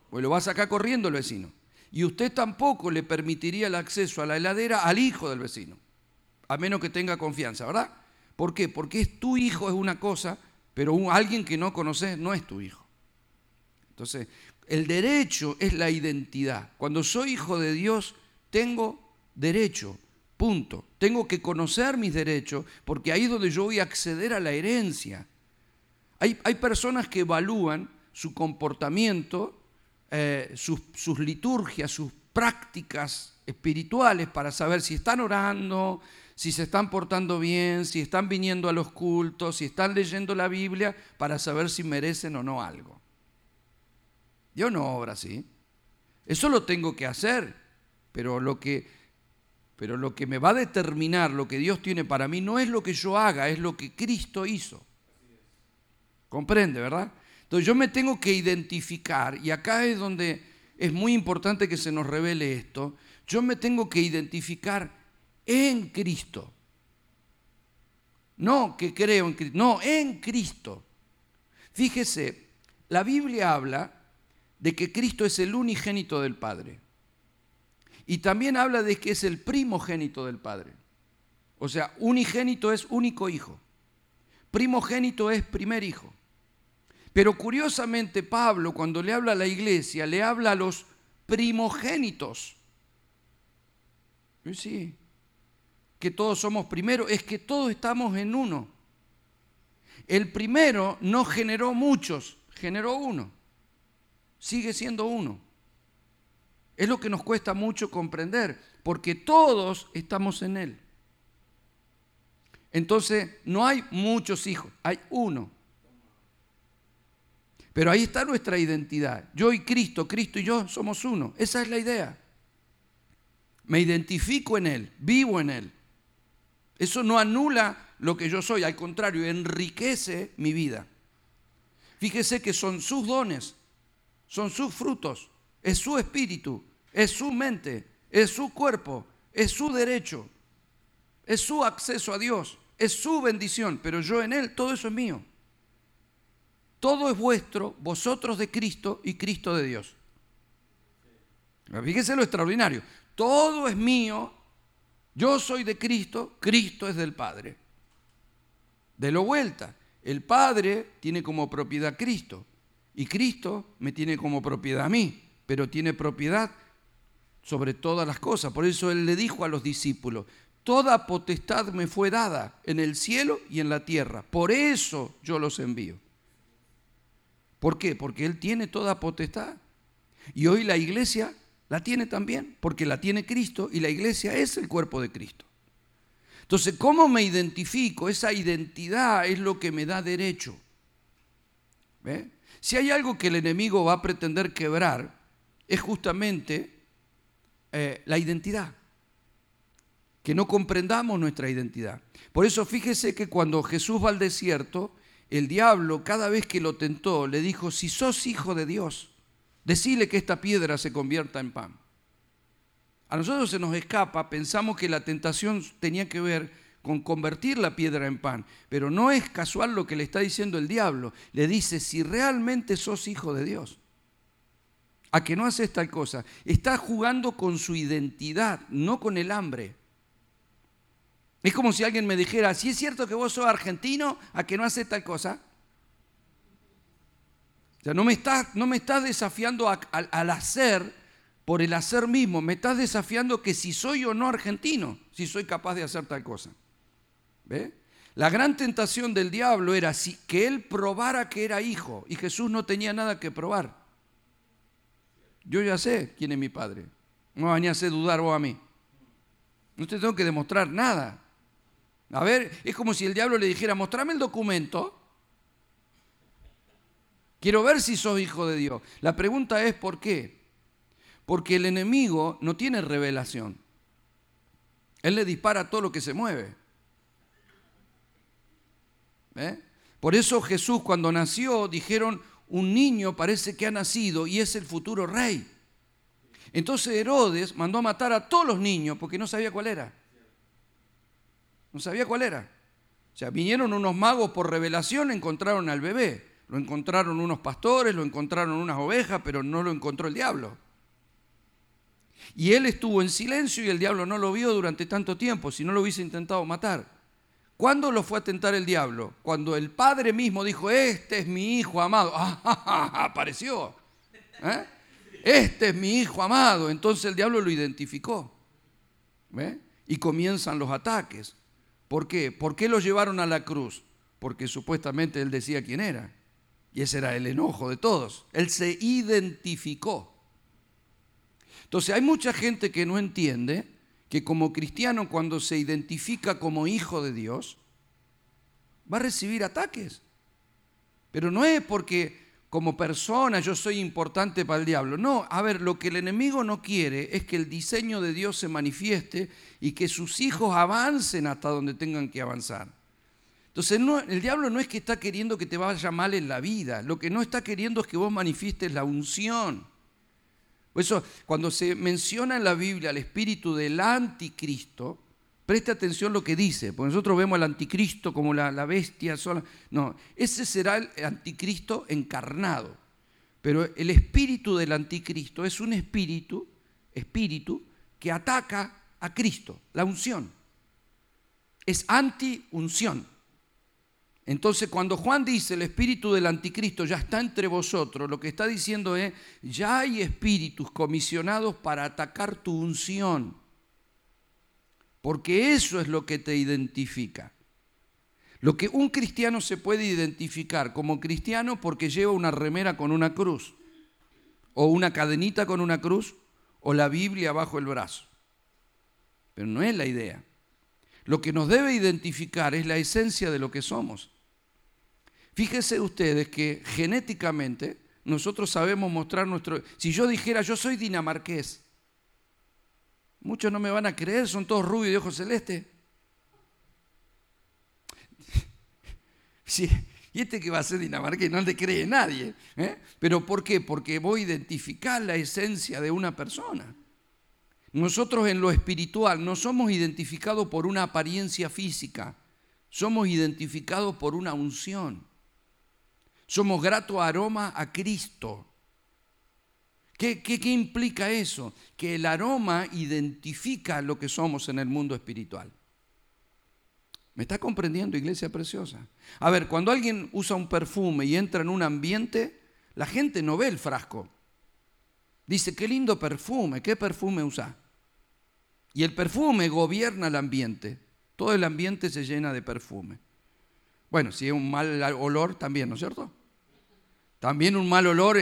pues lo va a sacar corriendo el vecino. Y usted tampoco le permitiría el acceso a la heladera al hijo del vecino, a menos que tenga confianza, ¿verdad? ¿Por qué? Porque es tu hijo es una cosa, pero alguien que no conoces no es tu hijo. Entonces, el derecho es la identidad. Cuando soy hijo de Dios, tengo derecho, punto. Tengo que conocer mis derechos, porque ahí es donde yo voy a acceder a la herencia. Hay, personas que evalúan su comportamiento, eh, sus, sus liturgias, sus prácticas espirituales para saber si están orando, si se están portando bien, si están viniendo a los cultos, si están leyendo la Biblia, para saber si merecen o no algo. Yo no obra así. Eso lo tengo que hacer, pero lo que, pero lo que me va a determinar lo que Dios tiene para mí no es lo que yo haga, es lo que Cristo hizo. ¿Comprende, verdad? Entonces yo me tengo que identificar, y acá es donde es muy importante que se nos revele esto, yo me tengo que identificar en Cristo. No que creo en Cristo, no, en Cristo. Fíjese, la Biblia habla de que Cristo es el unigénito del Padre. Y también habla de que es el primogénito del Padre. O sea, unigénito es único hijo. Primogénito es primer hijo. Pero curiosamente Pablo cuando le habla a la iglesia, le habla a los primogénitos. Sí, que todos somos primero, es que todos estamos en uno. El primero no generó muchos, generó uno sigue siendo uno. Es lo que nos cuesta mucho comprender, porque todos estamos en Él. Entonces, no hay muchos hijos, hay uno. Pero ahí está nuestra identidad. Yo y Cristo, Cristo y yo somos uno. Esa es la idea. Me identifico en Él, vivo en Él. Eso no anula lo que yo soy, al contrario, enriquece mi vida. Fíjese que son sus dones, son sus frutos, es su espíritu, es su mente, es su cuerpo, es su derecho, es su acceso a Dios, es su bendición, pero yo en Él, todo eso es mío. Todo es vuestro, vosotros de Cristo y Cristo de Dios. Fíjese lo extraordinario. Todo es mío, yo soy de Cristo, Cristo es del Padre. De lo vuelta, el Padre tiene como propiedad Cristo. Y Cristo me tiene como propiedad a mí, pero tiene propiedad sobre todas las cosas. Por eso Él le dijo a los discípulos, toda potestad me fue dada en el cielo y en la tierra. Por eso yo los envío. ¿Por qué? Porque Él tiene toda potestad. Y hoy la iglesia la tiene también, porque la tiene Cristo y la iglesia es el cuerpo de Cristo. Entonces, ¿cómo me identifico? Esa identidad es lo que me da derecho. ¿Ve? Si hay algo que el enemigo va a pretender quebrar, es justamente eh, la identidad. Que no comprendamos nuestra identidad. Por eso fíjese que cuando Jesús va al desierto, el diablo cada vez que lo tentó le dijo, si sos hijo de Dios, decile que esta piedra se convierta en pan. A nosotros se nos escapa, pensamos que la tentación tenía que ver con convertir la piedra en pan. Pero no es casual lo que le está diciendo el diablo. Le dice, si realmente sos hijo de Dios, a que no haces tal cosa, está jugando con su identidad, no con el hambre. Es como si alguien me dijera, si es cierto que vos sos argentino, a que no haces tal cosa. O sea, no me estás, no me estás desafiando al hacer por el hacer mismo, me estás desafiando que si soy o no argentino, si soy capaz de hacer tal cosa. La gran tentación del diablo era que él probara que era hijo y Jesús no tenía nada que probar. Yo ya sé quién es mi padre. No me hacer dudar vos a mí. No te tengo que demostrar nada. A ver, es como si el diablo le dijera, mostrame el documento. Quiero ver si sos hijo de Dios. La pregunta es, ¿por qué? Porque el enemigo no tiene revelación. Él le dispara todo lo que se mueve. ¿Eh? Por eso Jesús cuando nació dijeron, un niño parece que ha nacido y es el futuro rey. Entonces Herodes mandó a matar a todos los niños porque no sabía cuál era. No sabía cuál era. O sea, vinieron unos magos por revelación, encontraron al bebé. Lo encontraron unos pastores, lo encontraron unas ovejas, pero no lo encontró el diablo. Y él estuvo en silencio y el diablo no lo vio durante tanto tiempo, si no lo hubiese intentado matar. ¿Cuándo lo fue a tentar el diablo? Cuando el padre mismo dijo, este es mi hijo amado. Ah, apareció. ¿Eh? Este es mi hijo amado. Entonces el diablo lo identificó. Y comienzan los ataques. ¿Por qué? ¿Por qué lo llevaron a la cruz? Porque supuestamente él decía quién era. Y ese era el enojo de todos. Él se identificó. Entonces hay mucha gente que no entiende que como cristiano cuando se identifica como hijo de Dios, va a recibir ataques. Pero no es porque como persona yo soy importante para el diablo. No, a ver, lo que el enemigo no quiere es que el diseño de Dios se manifieste y que sus hijos avancen hasta donde tengan que avanzar. Entonces el diablo no es que está queriendo que te vaya mal en la vida, lo que no está queriendo es que vos manifiestes la unción. Por eso, cuando se menciona en la Biblia el espíritu del anticristo, preste atención lo que dice, porque nosotros vemos al anticristo como la, bestia sola. No, ese será el anticristo encarnado. Pero el espíritu del anticristo es un espíritu, espíritu que ataca a Cristo, la unción. Es anti-unción. Entonces, cuando Juan dice el espíritu del anticristo ya está entre vosotros, lo que está diciendo es, ya hay espíritus comisionados para atacar tu unción, porque eso es lo que te identifica. Lo que un cristiano se puede identificar como cristiano porque lleva una remera con una cruz, o una cadenita con una cruz, o la Biblia bajo el brazo. Pero no es la idea. Lo que nos debe identificar es la esencia de lo que somos. Fíjense ustedes que genéticamente nosotros sabemos mostrar nuestro... Si yo dijera yo soy dinamarqués, muchos no me van a creer, son todos rubios de ojos celeste. Sí, y este que va a ser dinamarqués no le cree nadie. ¿eh? ¿Pero por qué? Porque voy a identificar la esencia de una persona. Nosotros en lo espiritual no somos identificados por una apariencia física, somos identificados por una unción. Somos grato aroma a Cristo. ¿Qué, ¿Qué, implica eso? Que el aroma identifica lo que somos en el mundo espiritual. ¿Me está comprendiendo, iglesia preciosa? A ver, cuando alguien usa un perfume y entra en un ambiente, la gente no ve el frasco. Dice, qué lindo perfume, ¿qué perfume usa? Y el perfume gobierna el ambiente. Todo el ambiente se llena de perfume. Bueno, si es un mal olor también, ¿no es cierto? También un mal olor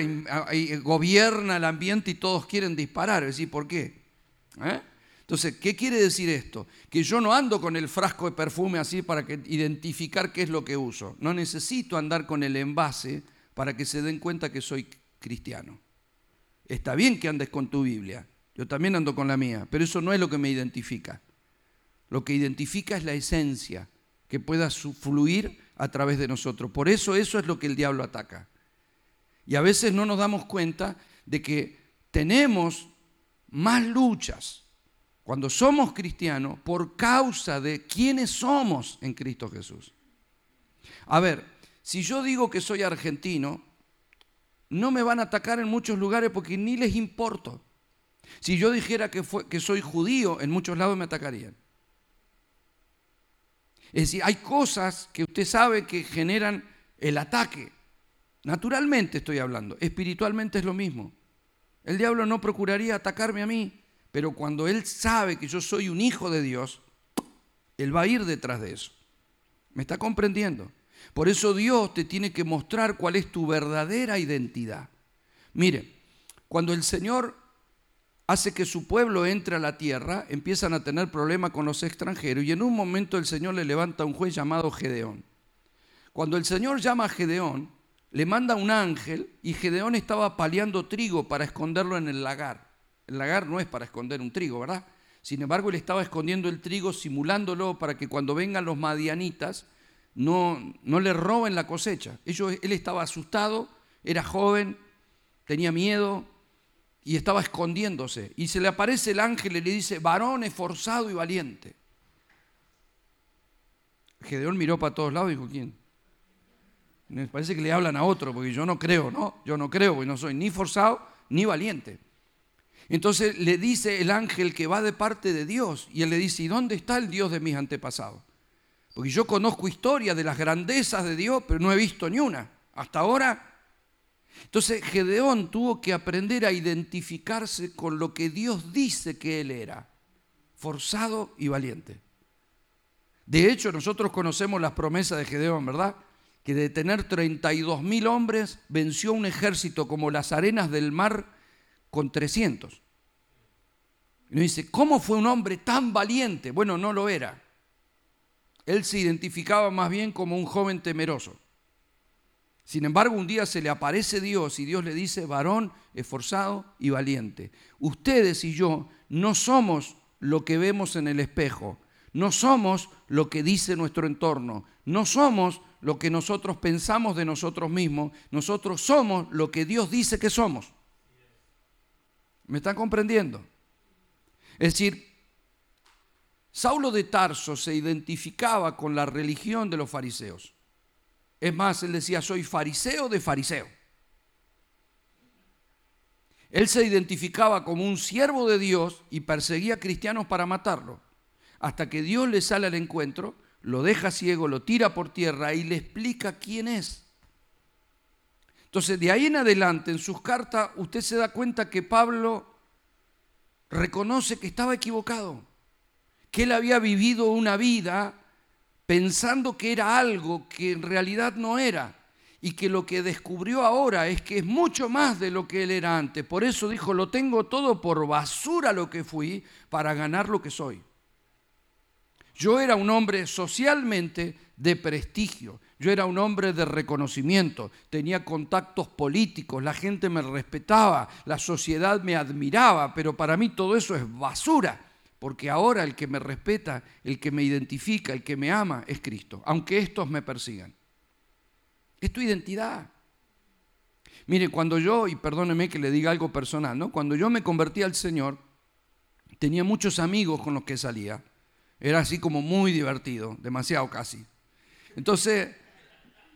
gobierna el ambiente y todos quieren disparar. Es decir, ¿por qué? ¿Eh? Entonces, ¿qué quiere decir esto? Que yo no ando con el frasco de perfume así para identificar qué es lo que uso. No necesito andar con el envase para que se den cuenta que soy cristiano. Está bien que andes con tu Biblia. Yo también ando con la mía, pero eso no es lo que me identifica. Lo que identifica es la esencia que pueda fluir a través de nosotros. Por eso eso es lo que el diablo ataca. Y a veces no nos damos cuenta de que tenemos más luchas cuando somos cristianos por causa de quiénes somos en Cristo Jesús. A ver, si yo digo que soy argentino, no me van a atacar en muchos lugares porque ni les importo. Si yo dijera que, soy judío, en muchos lados me atacarían. Es decir, hay cosas que usted sabe que generan el ataque. Naturalmente estoy hablando, espiritualmente es lo mismo. El diablo no procuraría atacarme a mí, pero cuando él sabe que yo soy un hijo de Dios, él va a ir detrás de eso. ¿Me está comprendiendo? Por eso Dios te tiene que mostrar cuál es tu verdadera identidad. Mire, cuando el Señor hace que su pueblo entre a la tierra, empiezan a tener problemas con los extranjeros y en un momento el Señor le levanta a un juez llamado Gedeón. Cuando el Señor llama a Gedeón, le manda un ángel y Gedeón estaba paliando trigo para esconderlo en el lagar. El lagar no es para esconder un trigo, ¿verdad? Sin embargo, él estaba escondiendo el trigo, simulándolo para que cuando vengan los madianitas no, no le roben la cosecha. Él estaba asustado, era joven, tenía miedo y estaba escondiéndose. Y se le aparece el ángel y le dice, varón esforzado y valiente. Gedeón miró para todos lados y dijo, ¿quién? Me parece que le hablan a otro, porque yo no creo, ¿no? Yo no creo, porque no soy ni forzado ni valiente. Entonces le dice el ángel que va de parte de Dios, y él le dice, ¿y dónde está el Dios de mis antepasados? Porque yo conozco historias de las grandezas de Dios, pero no he visto ni una. Hasta ahora. Entonces Gedeón tuvo que aprender a identificarse con lo que Dios dice que él era, forzado y valiente. De hecho, nosotros conocemos las promesas de Gedeón, ¿verdad? que de tener 32 mil hombres venció un ejército como las arenas del mar con 300. Y uno dice, ¿cómo fue un hombre tan valiente? Bueno, no lo era. Él se identificaba más bien como un joven temeroso. Sin embargo, un día se le aparece Dios y Dios le dice, varón esforzado y valiente. Ustedes y yo no somos lo que vemos en el espejo, no somos lo que dice nuestro entorno, no somos lo que nosotros pensamos de nosotros mismos, nosotros somos lo que Dios dice que somos. ¿Me están comprendiendo? Es decir, Saulo de Tarso se identificaba con la religión de los fariseos. Es más, él decía, soy fariseo de fariseo. Él se identificaba como un siervo de Dios y perseguía a cristianos para matarlo, hasta que Dios le sale al encuentro lo deja ciego, lo tira por tierra y le explica quién es. Entonces, de ahí en adelante, en sus cartas, usted se da cuenta que Pablo reconoce que estaba equivocado, que él había vivido una vida pensando que era algo que en realidad no era y que lo que descubrió ahora es que es mucho más de lo que él era antes. Por eso dijo, lo tengo todo por basura lo que fui para ganar lo que soy. Yo era un hombre socialmente de prestigio, yo era un hombre de reconocimiento, tenía contactos políticos, la gente me respetaba, la sociedad me admiraba, pero para mí todo eso es basura, porque ahora el que me respeta, el que me identifica, el que me ama es Cristo, aunque estos me persigan. Es tu identidad. Mire, cuando yo, y perdóneme que le diga algo personal, ¿no? Cuando yo me convertí al Señor, tenía muchos amigos con los que salía era así como muy divertido, demasiado casi. Entonces,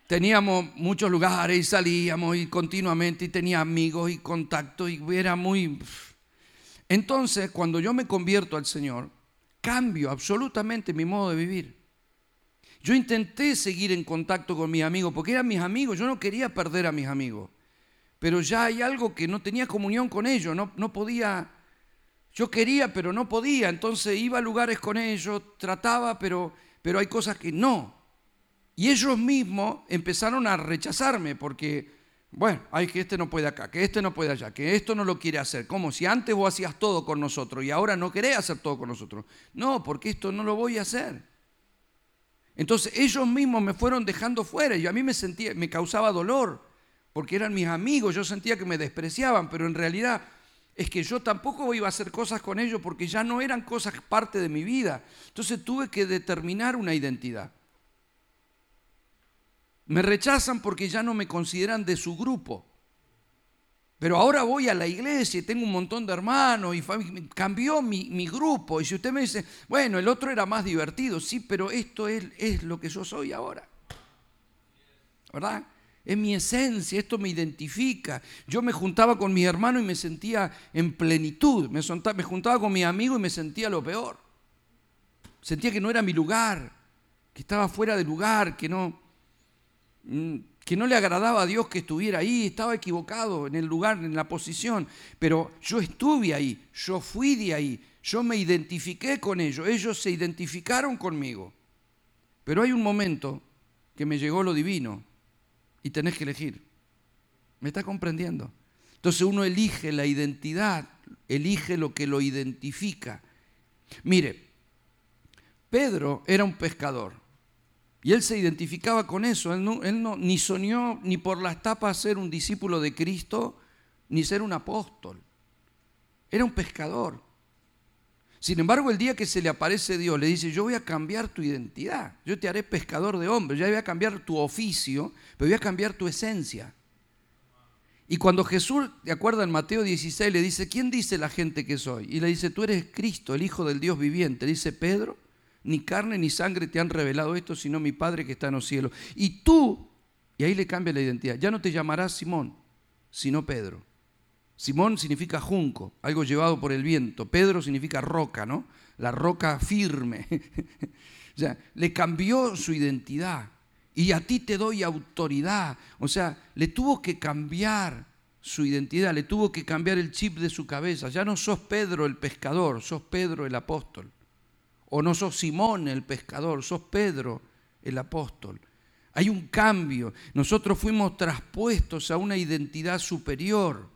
teníamos muchos lugares y salíamos y continuamente y tenía amigos y contactos y era muy... Entonces, cuando yo me convierto al Señor, cambio absolutamente mi modo de vivir. Yo intenté seguir en contacto con mis amigos, porque eran mis amigos, yo no quería perder a mis amigos, pero ya hay algo que no tenía comunión con ellos, no, no podía yo quería, pero no podía, entonces iba a lugares con ellos, trataba, pero, pero hay cosas que no. Y ellos mismos empezaron a rechazarme porque, bueno, hay que este no puede acá, que este no puede allá, que esto no lo quiere hacer. Como si antes vos hacías todo con nosotros y ahora no querés hacer todo con nosotros. No, porque esto no lo voy a hacer. Entonces ellos mismos me fueron dejando fuera y a mí me sentía, me causaba dolor porque eran mis amigos, yo sentía que me despreciaban, pero en realidad es que yo tampoco iba a hacer cosas con ellos porque ya no eran cosas parte de mi vida. Entonces tuve que determinar una identidad. Me rechazan porque ya no me consideran de su grupo. Pero ahora voy a la iglesia y tengo un montón de hermanos y cambió mi, mi, grupo. Y si usted me dice, bueno, el otro era más divertido, sí, pero esto es, es lo que yo soy ahora. ¿Verdad? Es mi esencia, esto me identifica. Yo me juntaba con mi hermano y me sentía en plenitud. Me, juntaba con mi amigo y me sentía lo peor. Sentía que no era mi lugar, que estaba fuera de lugar, que no, que no le agradaba a Dios que estuviera ahí. Estaba equivocado en el lugar, en la posición. Pero yo estuve ahí, yo fui de ahí, yo me identifiqué con ellos, ellos se identificaron conmigo. Pero hay un momento que me llegó lo divino y tenés que elegir. ¿Me está comprendiendo? Entonces uno elige la identidad, elige lo que lo identifica. Mire, Pedro era un pescador y él se identificaba con eso. Él, no, ni soñó ni por las tapas ser un discípulo de Cristo, ni ser un apóstol. Era un pescador. Sin embargo, el día que se le aparece Dios, le dice, yo voy a cambiar tu identidad, yo te haré pescador de hombres, ya voy a cambiar tu oficio, pero voy a cambiar tu esencia. Y cuando Jesús, de acuerdo en Mateo 16, le dice, ¿quién dice la gente que soy? Y le dice, tú eres Cristo, el Hijo del Dios viviente. Dice Pedro, ni carne ni sangre te han revelado esto, sino mi Padre que está en los cielos. Y tú, y ahí le cambia la identidad, ya no te llamarás Simón, sino Pedro. Simón significa junco, algo llevado por el viento. Pedro significa roca, ¿no? La roca firme. o sea, le cambió su identidad. Y a ti te doy autoridad. O sea, le tuvo que cambiar su identidad, le tuvo que cambiar el chip de su cabeza. Ya no sos Pedro el pescador, sos Pedro el apóstol. O no sos Simón el pescador, sos Pedro el apóstol. Hay un cambio. Nosotros fuimos traspuestos a una identidad superior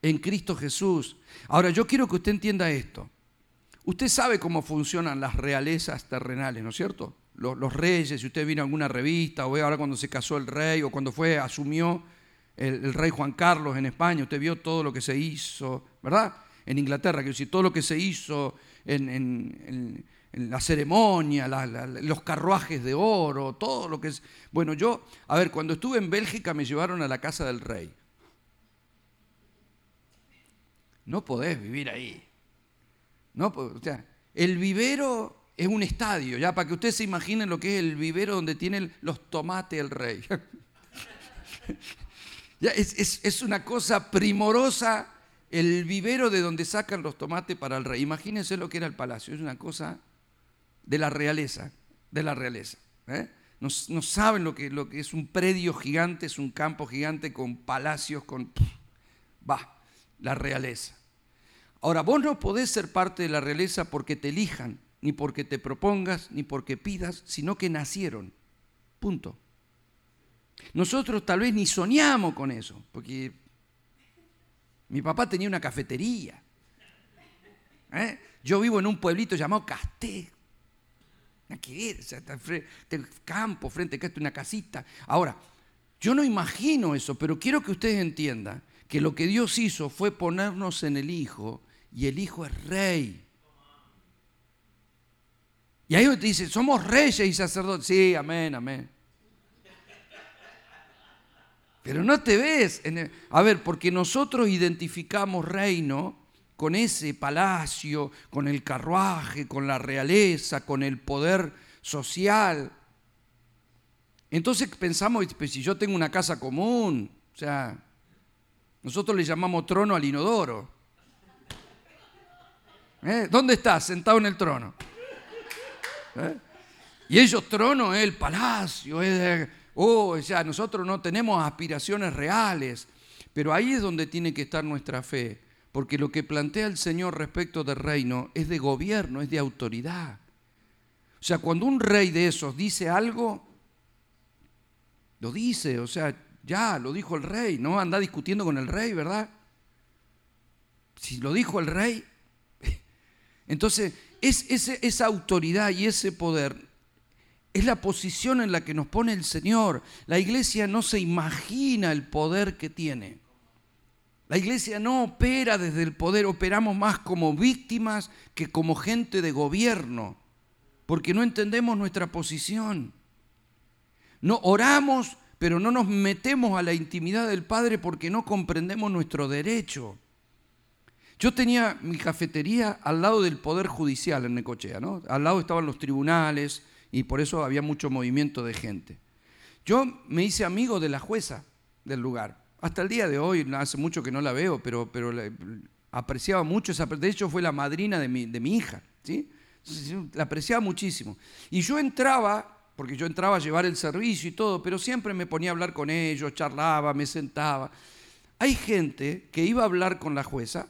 en Cristo Jesús. Ahora, yo quiero que usted entienda esto. Usted sabe cómo funcionan las realezas terrenales, ¿no es cierto? Los, reyes, si usted vino a alguna revista o ve ahora cuando se casó el rey o cuando fue, asumió el, rey Juan Carlos en España, usted vio todo lo que se hizo, ¿verdad? En Inglaterra, quiero decir, todo lo que se hizo en, la ceremonia, los carruajes de oro, todo lo que es... Bueno, yo, a ver, cuando estuve en Bélgica me llevaron a la casa del rey. no podés vivir ahí. No, o sea, el vivero es un estadio, ya para que ustedes se imaginen lo que es el vivero donde tienen los tomates el rey. ya, es, es, una cosa primorosa el vivero de donde sacan los tomates para el rey. Imagínense lo que era el palacio, es una cosa de la realeza, de la realeza. ¿eh? No, saben lo que, lo que es un predio gigante, es un campo gigante con palacios, con... Va, la realeza. Ahora, vos no podés ser parte de la realeza porque te elijan, ni porque te propongas, ni porque pidas, sino que nacieron. Punto. Nosotros tal vez ni soñamos con eso, porque mi papá tenía una cafetería. ¿eh? Yo vivo en un pueblito llamado Casté. que el campo, frente a una casita. Ahora, yo no imagino eso, pero quiero que ustedes entiendan que lo que Dios hizo fue ponernos en el Hijo y el Hijo es rey. Y ahí te dice, somos reyes y sacerdotes. Sí, amén, amén. Pero no te ves. a ver, porque nosotros identificamos reino con ese palacio, con el carruaje, con la realeza, con el poder social. Entonces pensamos, pues, si yo tengo una casa común, o sea, nosotros le llamamos trono al inodoro. ¿Eh? ¿Dónde estás? Sentado en el trono. ¿Eh? Y ellos trono es el palacio. Es oh, o nosotros no tenemos aspiraciones reales. Pero ahí es donde tiene que estar nuestra fe. Porque lo que plantea el Señor respecto del reino es de gobierno, es de autoridad. O sea, cuando un rey de esos dice algo, lo dice. O sea, ya, lo dijo el rey, no anda discutiendo con el rey, ¿verdad? Si lo dijo el rey. Entonces, es, esa autoridad y ese poder es la posición en la que nos pone el Señor. La iglesia no se imagina el poder que tiene. La iglesia no opera desde el poder, operamos más como víctimas que como gente de gobierno, porque no entendemos nuestra posición. No oramos pero no nos metemos a la intimidad del Padre porque no comprendemos nuestro derecho. Yo tenía mi cafetería al lado del Poder Judicial en Necochea, ¿no? Al lado estaban los tribunales y por eso había mucho movimiento de gente. Yo me hice amigo de la jueza del lugar. Hasta el día de hoy, hace mucho que no la veo, pero, pero apreciaba mucho esa... De hecho, fue la madrina de mi, de mi hija, ¿sí? la apreciaba muchísimo. Y yo entraba porque yo entraba a llevar el servicio y todo, pero siempre me ponía a hablar con ellos, charlaba, me sentaba. Hay gente que iba a hablar con la jueza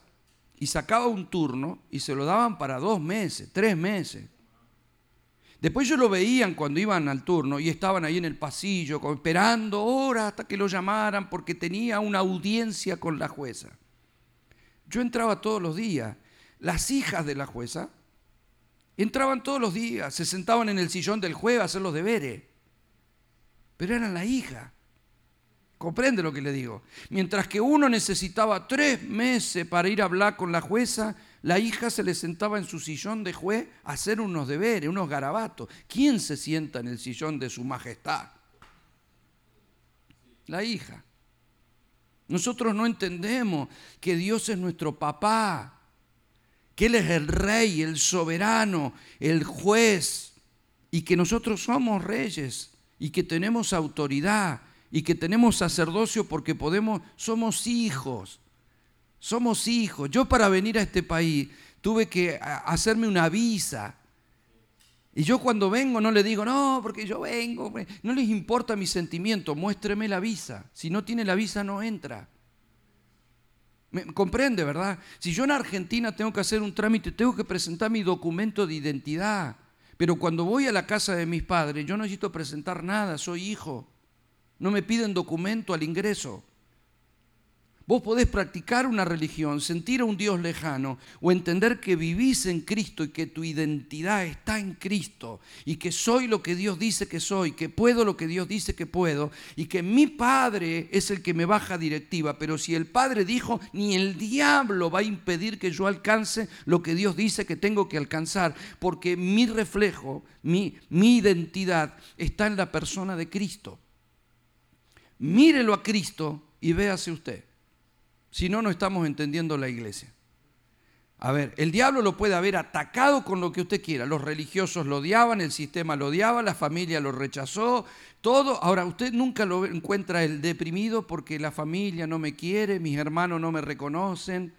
y sacaba un turno y se lo daban para dos meses, tres meses. Después yo lo veían cuando iban al turno y estaban ahí en el pasillo esperando horas hasta que lo llamaran porque tenía una audiencia con la jueza. Yo entraba todos los días. Las hijas de la jueza entraban todos los días, se sentaban en el sillón del juez a hacer los deberes. Pero eran la hija. ¿Comprende lo que le digo? Mientras que uno necesitaba tres meses para ir a hablar con la jueza, la hija se le sentaba en su sillón de juez a hacer unos deberes, unos garabatos. ¿Quién se sienta en el sillón de su majestad? La hija. Nosotros no entendemos que Dios es nuestro papá, que Él es el rey, el soberano, el juez, y que nosotros somos reyes y que tenemos autoridad y que tenemos sacerdocio porque podemos, somos hijos, somos hijos. Yo para venir a este país tuve que hacerme una visa. Y yo cuando vengo no le digo, no, porque yo vengo, no les importa mi sentimiento, muéstreme la visa. Si no tiene la visa no entra. ¿Me comprende, verdad? Si yo en Argentina tengo que hacer un trámite, tengo que presentar mi documento de identidad. Pero cuando voy a la casa de mis padres, yo no necesito presentar nada, soy hijo. No me piden documento al ingreso. Vos podés practicar una religión, sentir a un Dios lejano o entender que vivís en Cristo y que tu identidad está en Cristo y que soy lo que Dios dice que soy, que puedo lo que Dios dice que puedo y que mi Padre es el que me baja directiva. Pero si el Padre dijo, ni el diablo va a impedir que yo alcance lo que Dios dice que tengo que alcanzar, porque mi reflejo, mi, mi identidad está en la persona de Cristo. Mírelo a Cristo y véase usted. Si no, no estamos entendiendo la iglesia. A ver, el diablo lo puede haber atacado con lo que usted quiera. Los religiosos lo odiaban, el sistema lo odiaba, la familia lo rechazó, todo. Ahora, usted nunca lo encuentra el deprimido porque la familia no me quiere, mis hermanos no me reconocen,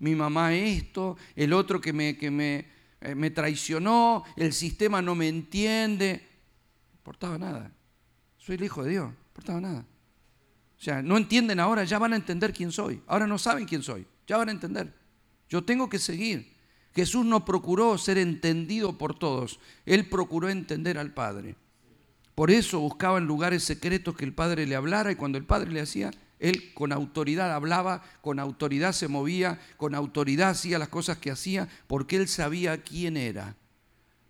mi mamá esto, el otro que me, que me, eh, me traicionó, el sistema no me entiende. No importaba nada. Soy el hijo de Dios, no importaba nada. O sea, no entienden ahora, ya van a entender quién soy. Ahora no saben quién soy, ya van a entender. Yo tengo que seguir. Jesús no procuró ser entendido por todos, Él procuró entender al Padre. Por eso buscaba en lugares secretos que el Padre le hablara y cuando el Padre le hacía, Él con autoridad hablaba, con autoridad se movía, con autoridad hacía las cosas que hacía, porque Él sabía quién era.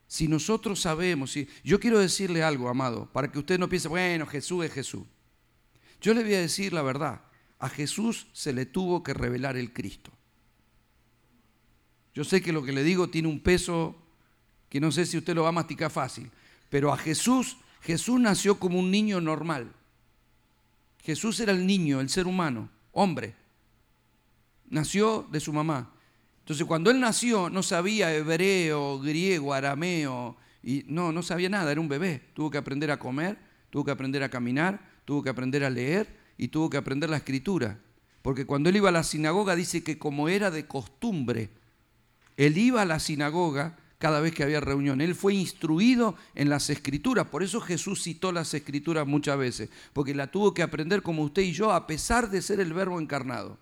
Si nosotros sabemos, si, yo quiero decirle algo, amado, para que usted no piense, bueno, Jesús es Jesús. Yo le voy a decir la verdad, a Jesús se le tuvo que revelar el Cristo. Yo sé que lo que le digo tiene un peso que no sé si usted lo va a masticar fácil, pero a Jesús, Jesús nació como un niño normal. Jesús era el niño, el ser humano, hombre. Nació de su mamá. Entonces cuando él nació no sabía hebreo, griego, arameo, y no, no sabía nada, era un bebé. Tuvo que aprender a comer, tuvo que aprender a caminar, tuvo que aprender a leer y tuvo que aprender la escritura. Porque cuando él iba a la sinagoga dice que como era de costumbre, él iba a la sinagoga cada vez que había reunión. Él fue instruido en las escrituras. Por eso Jesús citó las escrituras muchas veces, porque la tuvo que aprender como usted y yo, a pesar de ser el verbo encarnado.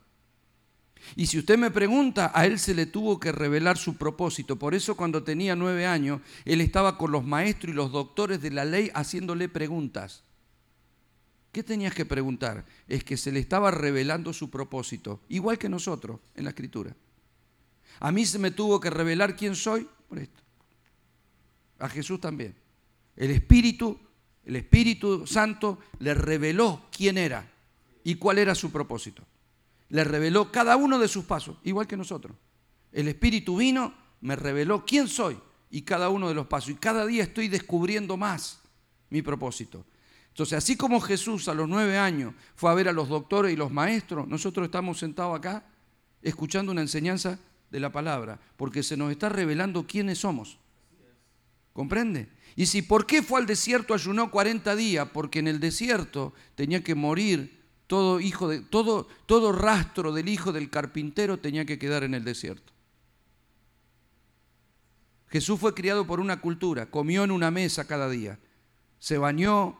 Y si usted me pregunta, a él se le tuvo que revelar su propósito. Por eso cuando tenía nueve años, él estaba con los maestros y los doctores de la ley haciéndole preguntas. ¿Qué tenías que preguntar? Es que se le estaba revelando su propósito, igual que nosotros en la escritura. A mí se me tuvo que revelar quién soy por esto. A Jesús también. El Espíritu, el Espíritu Santo le reveló quién era y cuál era su propósito. Le reveló cada uno de sus pasos, igual que nosotros. El Espíritu vino, me reveló quién soy y cada uno de los pasos. Y cada día estoy descubriendo más mi propósito. Entonces, así como Jesús a los nueve años fue a ver a los doctores y los maestros, nosotros estamos sentados acá escuchando una enseñanza de la palabra, porque se nos está revelando quiénes somos. ¿Comprende? Y si, ¿por qué fue al desierto? Ayunó 40 días, porque en el desierto tenía que morir todo hijo de todo todo rastro del hijo del carpintero tenía que quedar en el desierto. Jesús fue criado por una cultura, comió en una mesa cada día, se bañó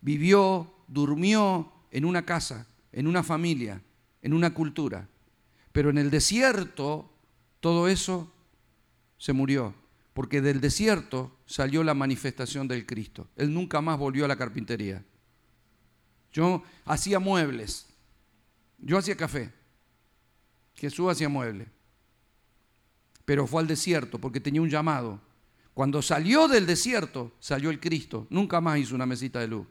vivió, durmió en una casa, en una familia, en una cultura. Pero en el desierto todo eso se murió. porque del desierto salió la manifestación del Cristo. Él nunca más volvió a la carpintería. Yo hacía muebles, yo hacía café, Jesús hacía muebles, pero fue al desierto porque tenía un llamado. Cuando salió del desierto, salió el Cristo. Nunca más hizo una mesita de luz,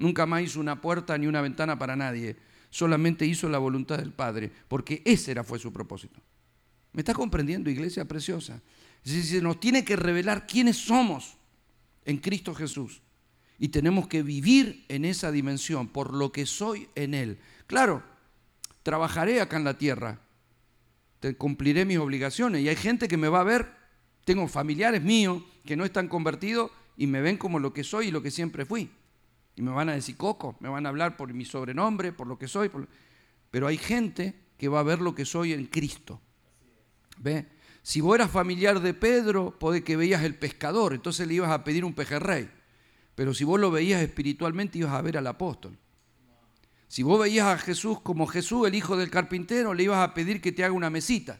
nunca más hizo una puerta ni una ventana para nadie, solamente hizo la voluntad del Padre, porque ese era, fue su propósito. ¿Me está comprendiendo, iglesia preciosa? Se nos tiene que revelar quiénes somos en Cristo Jesús. Y tenemos que vivir en esa dimensión, por lo que soy en Él. Claro, trabajaré acá en la tierra, cumpliré mis obligaciones. Y hay gente que me va a ver, tengo familiares míos que no están convertidos y me ven como lo que soy y lo que siempre fui. Y me van a decir coco, me van a hablar por mi sobrenombre, por lo que soy. Pero hay gente que va a ver lo que soy en Cristo. ¿Ve? Si vos eras familiar de Pedro, puede que veías el pescador, entonces le ibas a pedir un pejerrey. Pero si vos lo veías espiritualmente, ibas a ver al apóstol. Si vos veías a Jesús como Jesús, el hijo del carpintero, le ibas a pedir que te haga una mesita.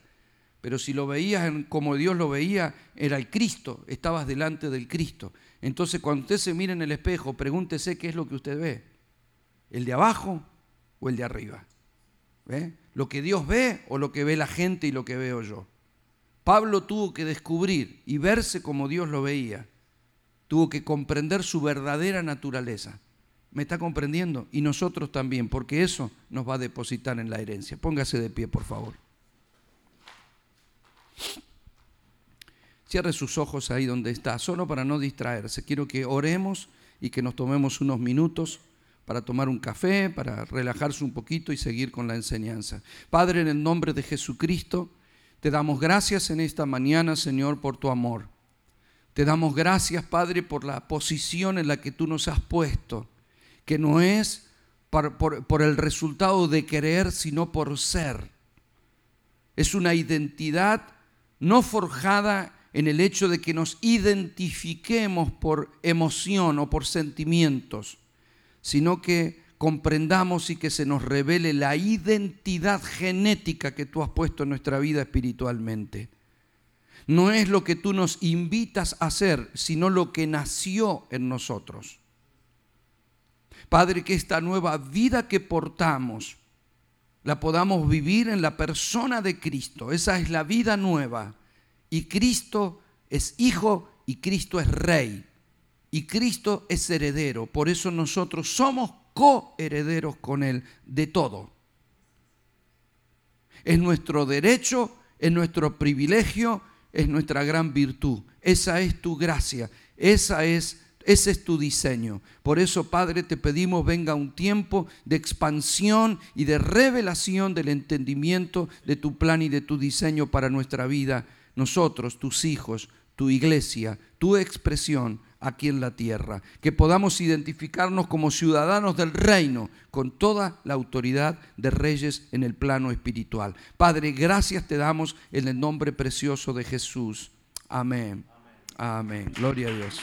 Pero si lo veías como Dios lo veía, era el Cristo, estabas delante del Cristo. Entonces cuando usted se mira en el espejo, pregúntese qué es lo que usted ve. ¿El de abajo o el de arriba? ¿Ve? ¿Lo que Dios ve o lo que ve la gente y lo que veo yo? Pablo tuvo que descubrir y verse como Dios lo veía. Tuvo que comprender su verdadera naturaleza. ¿Me está comprendiendo? Y nosotros también, porque eso nos va a depositar en la herencia. Póngase de pie, por favor. Cierre sus ojos ahí donde está, solo para no distraerse. Quiero que oremos y que nos tomemos unos minutos para tomar un café, para relajarse un poquito y seguir con la enseñanza. Padre, en el nombre de Jesucristo, te damos gracias en esta mañana, Señor, por tu amor. Te damos gracias, Padre, por la posición en la que tú nos has puesto, que no es por, el resultado de querer, sino por ser. Es una identidad no forjada en el hecho de que nos identifiquemos por emoción o por sentimientos, sino que comprendamos y que se nos revele la identidad genética que tú has puesto en nuestra vida espiritualmente. No es lo que tú nos invitas a hacer, sino lo que nació en nosotros. Padre, que esta nueva vida que portamos la podamos vivir en la persona de Cristo. Esa es la vida nueva. Y Cristo es hijo y Cristo es rey. Y Cristo es heredero. Por eso nosotros somos coherederos con Él de todo. Es nuestro derecho, es nuestro privilegio, es nuestra gran virtud. Esa es tu gracia, esa es, ese es tu diseño. Por eso, Padre, te pedimos venga un tiempo de expansión y de revelación del entendimiento de tu plan y de tu diseño para nuestra vida. Nosotros, tus hijos, tu iglesia, tu expresión aquí en la tierra, que podamos identificarnos como ciudadanos del reino con toda la autoridad de reyes en el plano espiritual. Padre, gracias te damos en el nombre precioso de Jesús. Amén. Amén. Gloria a Dios.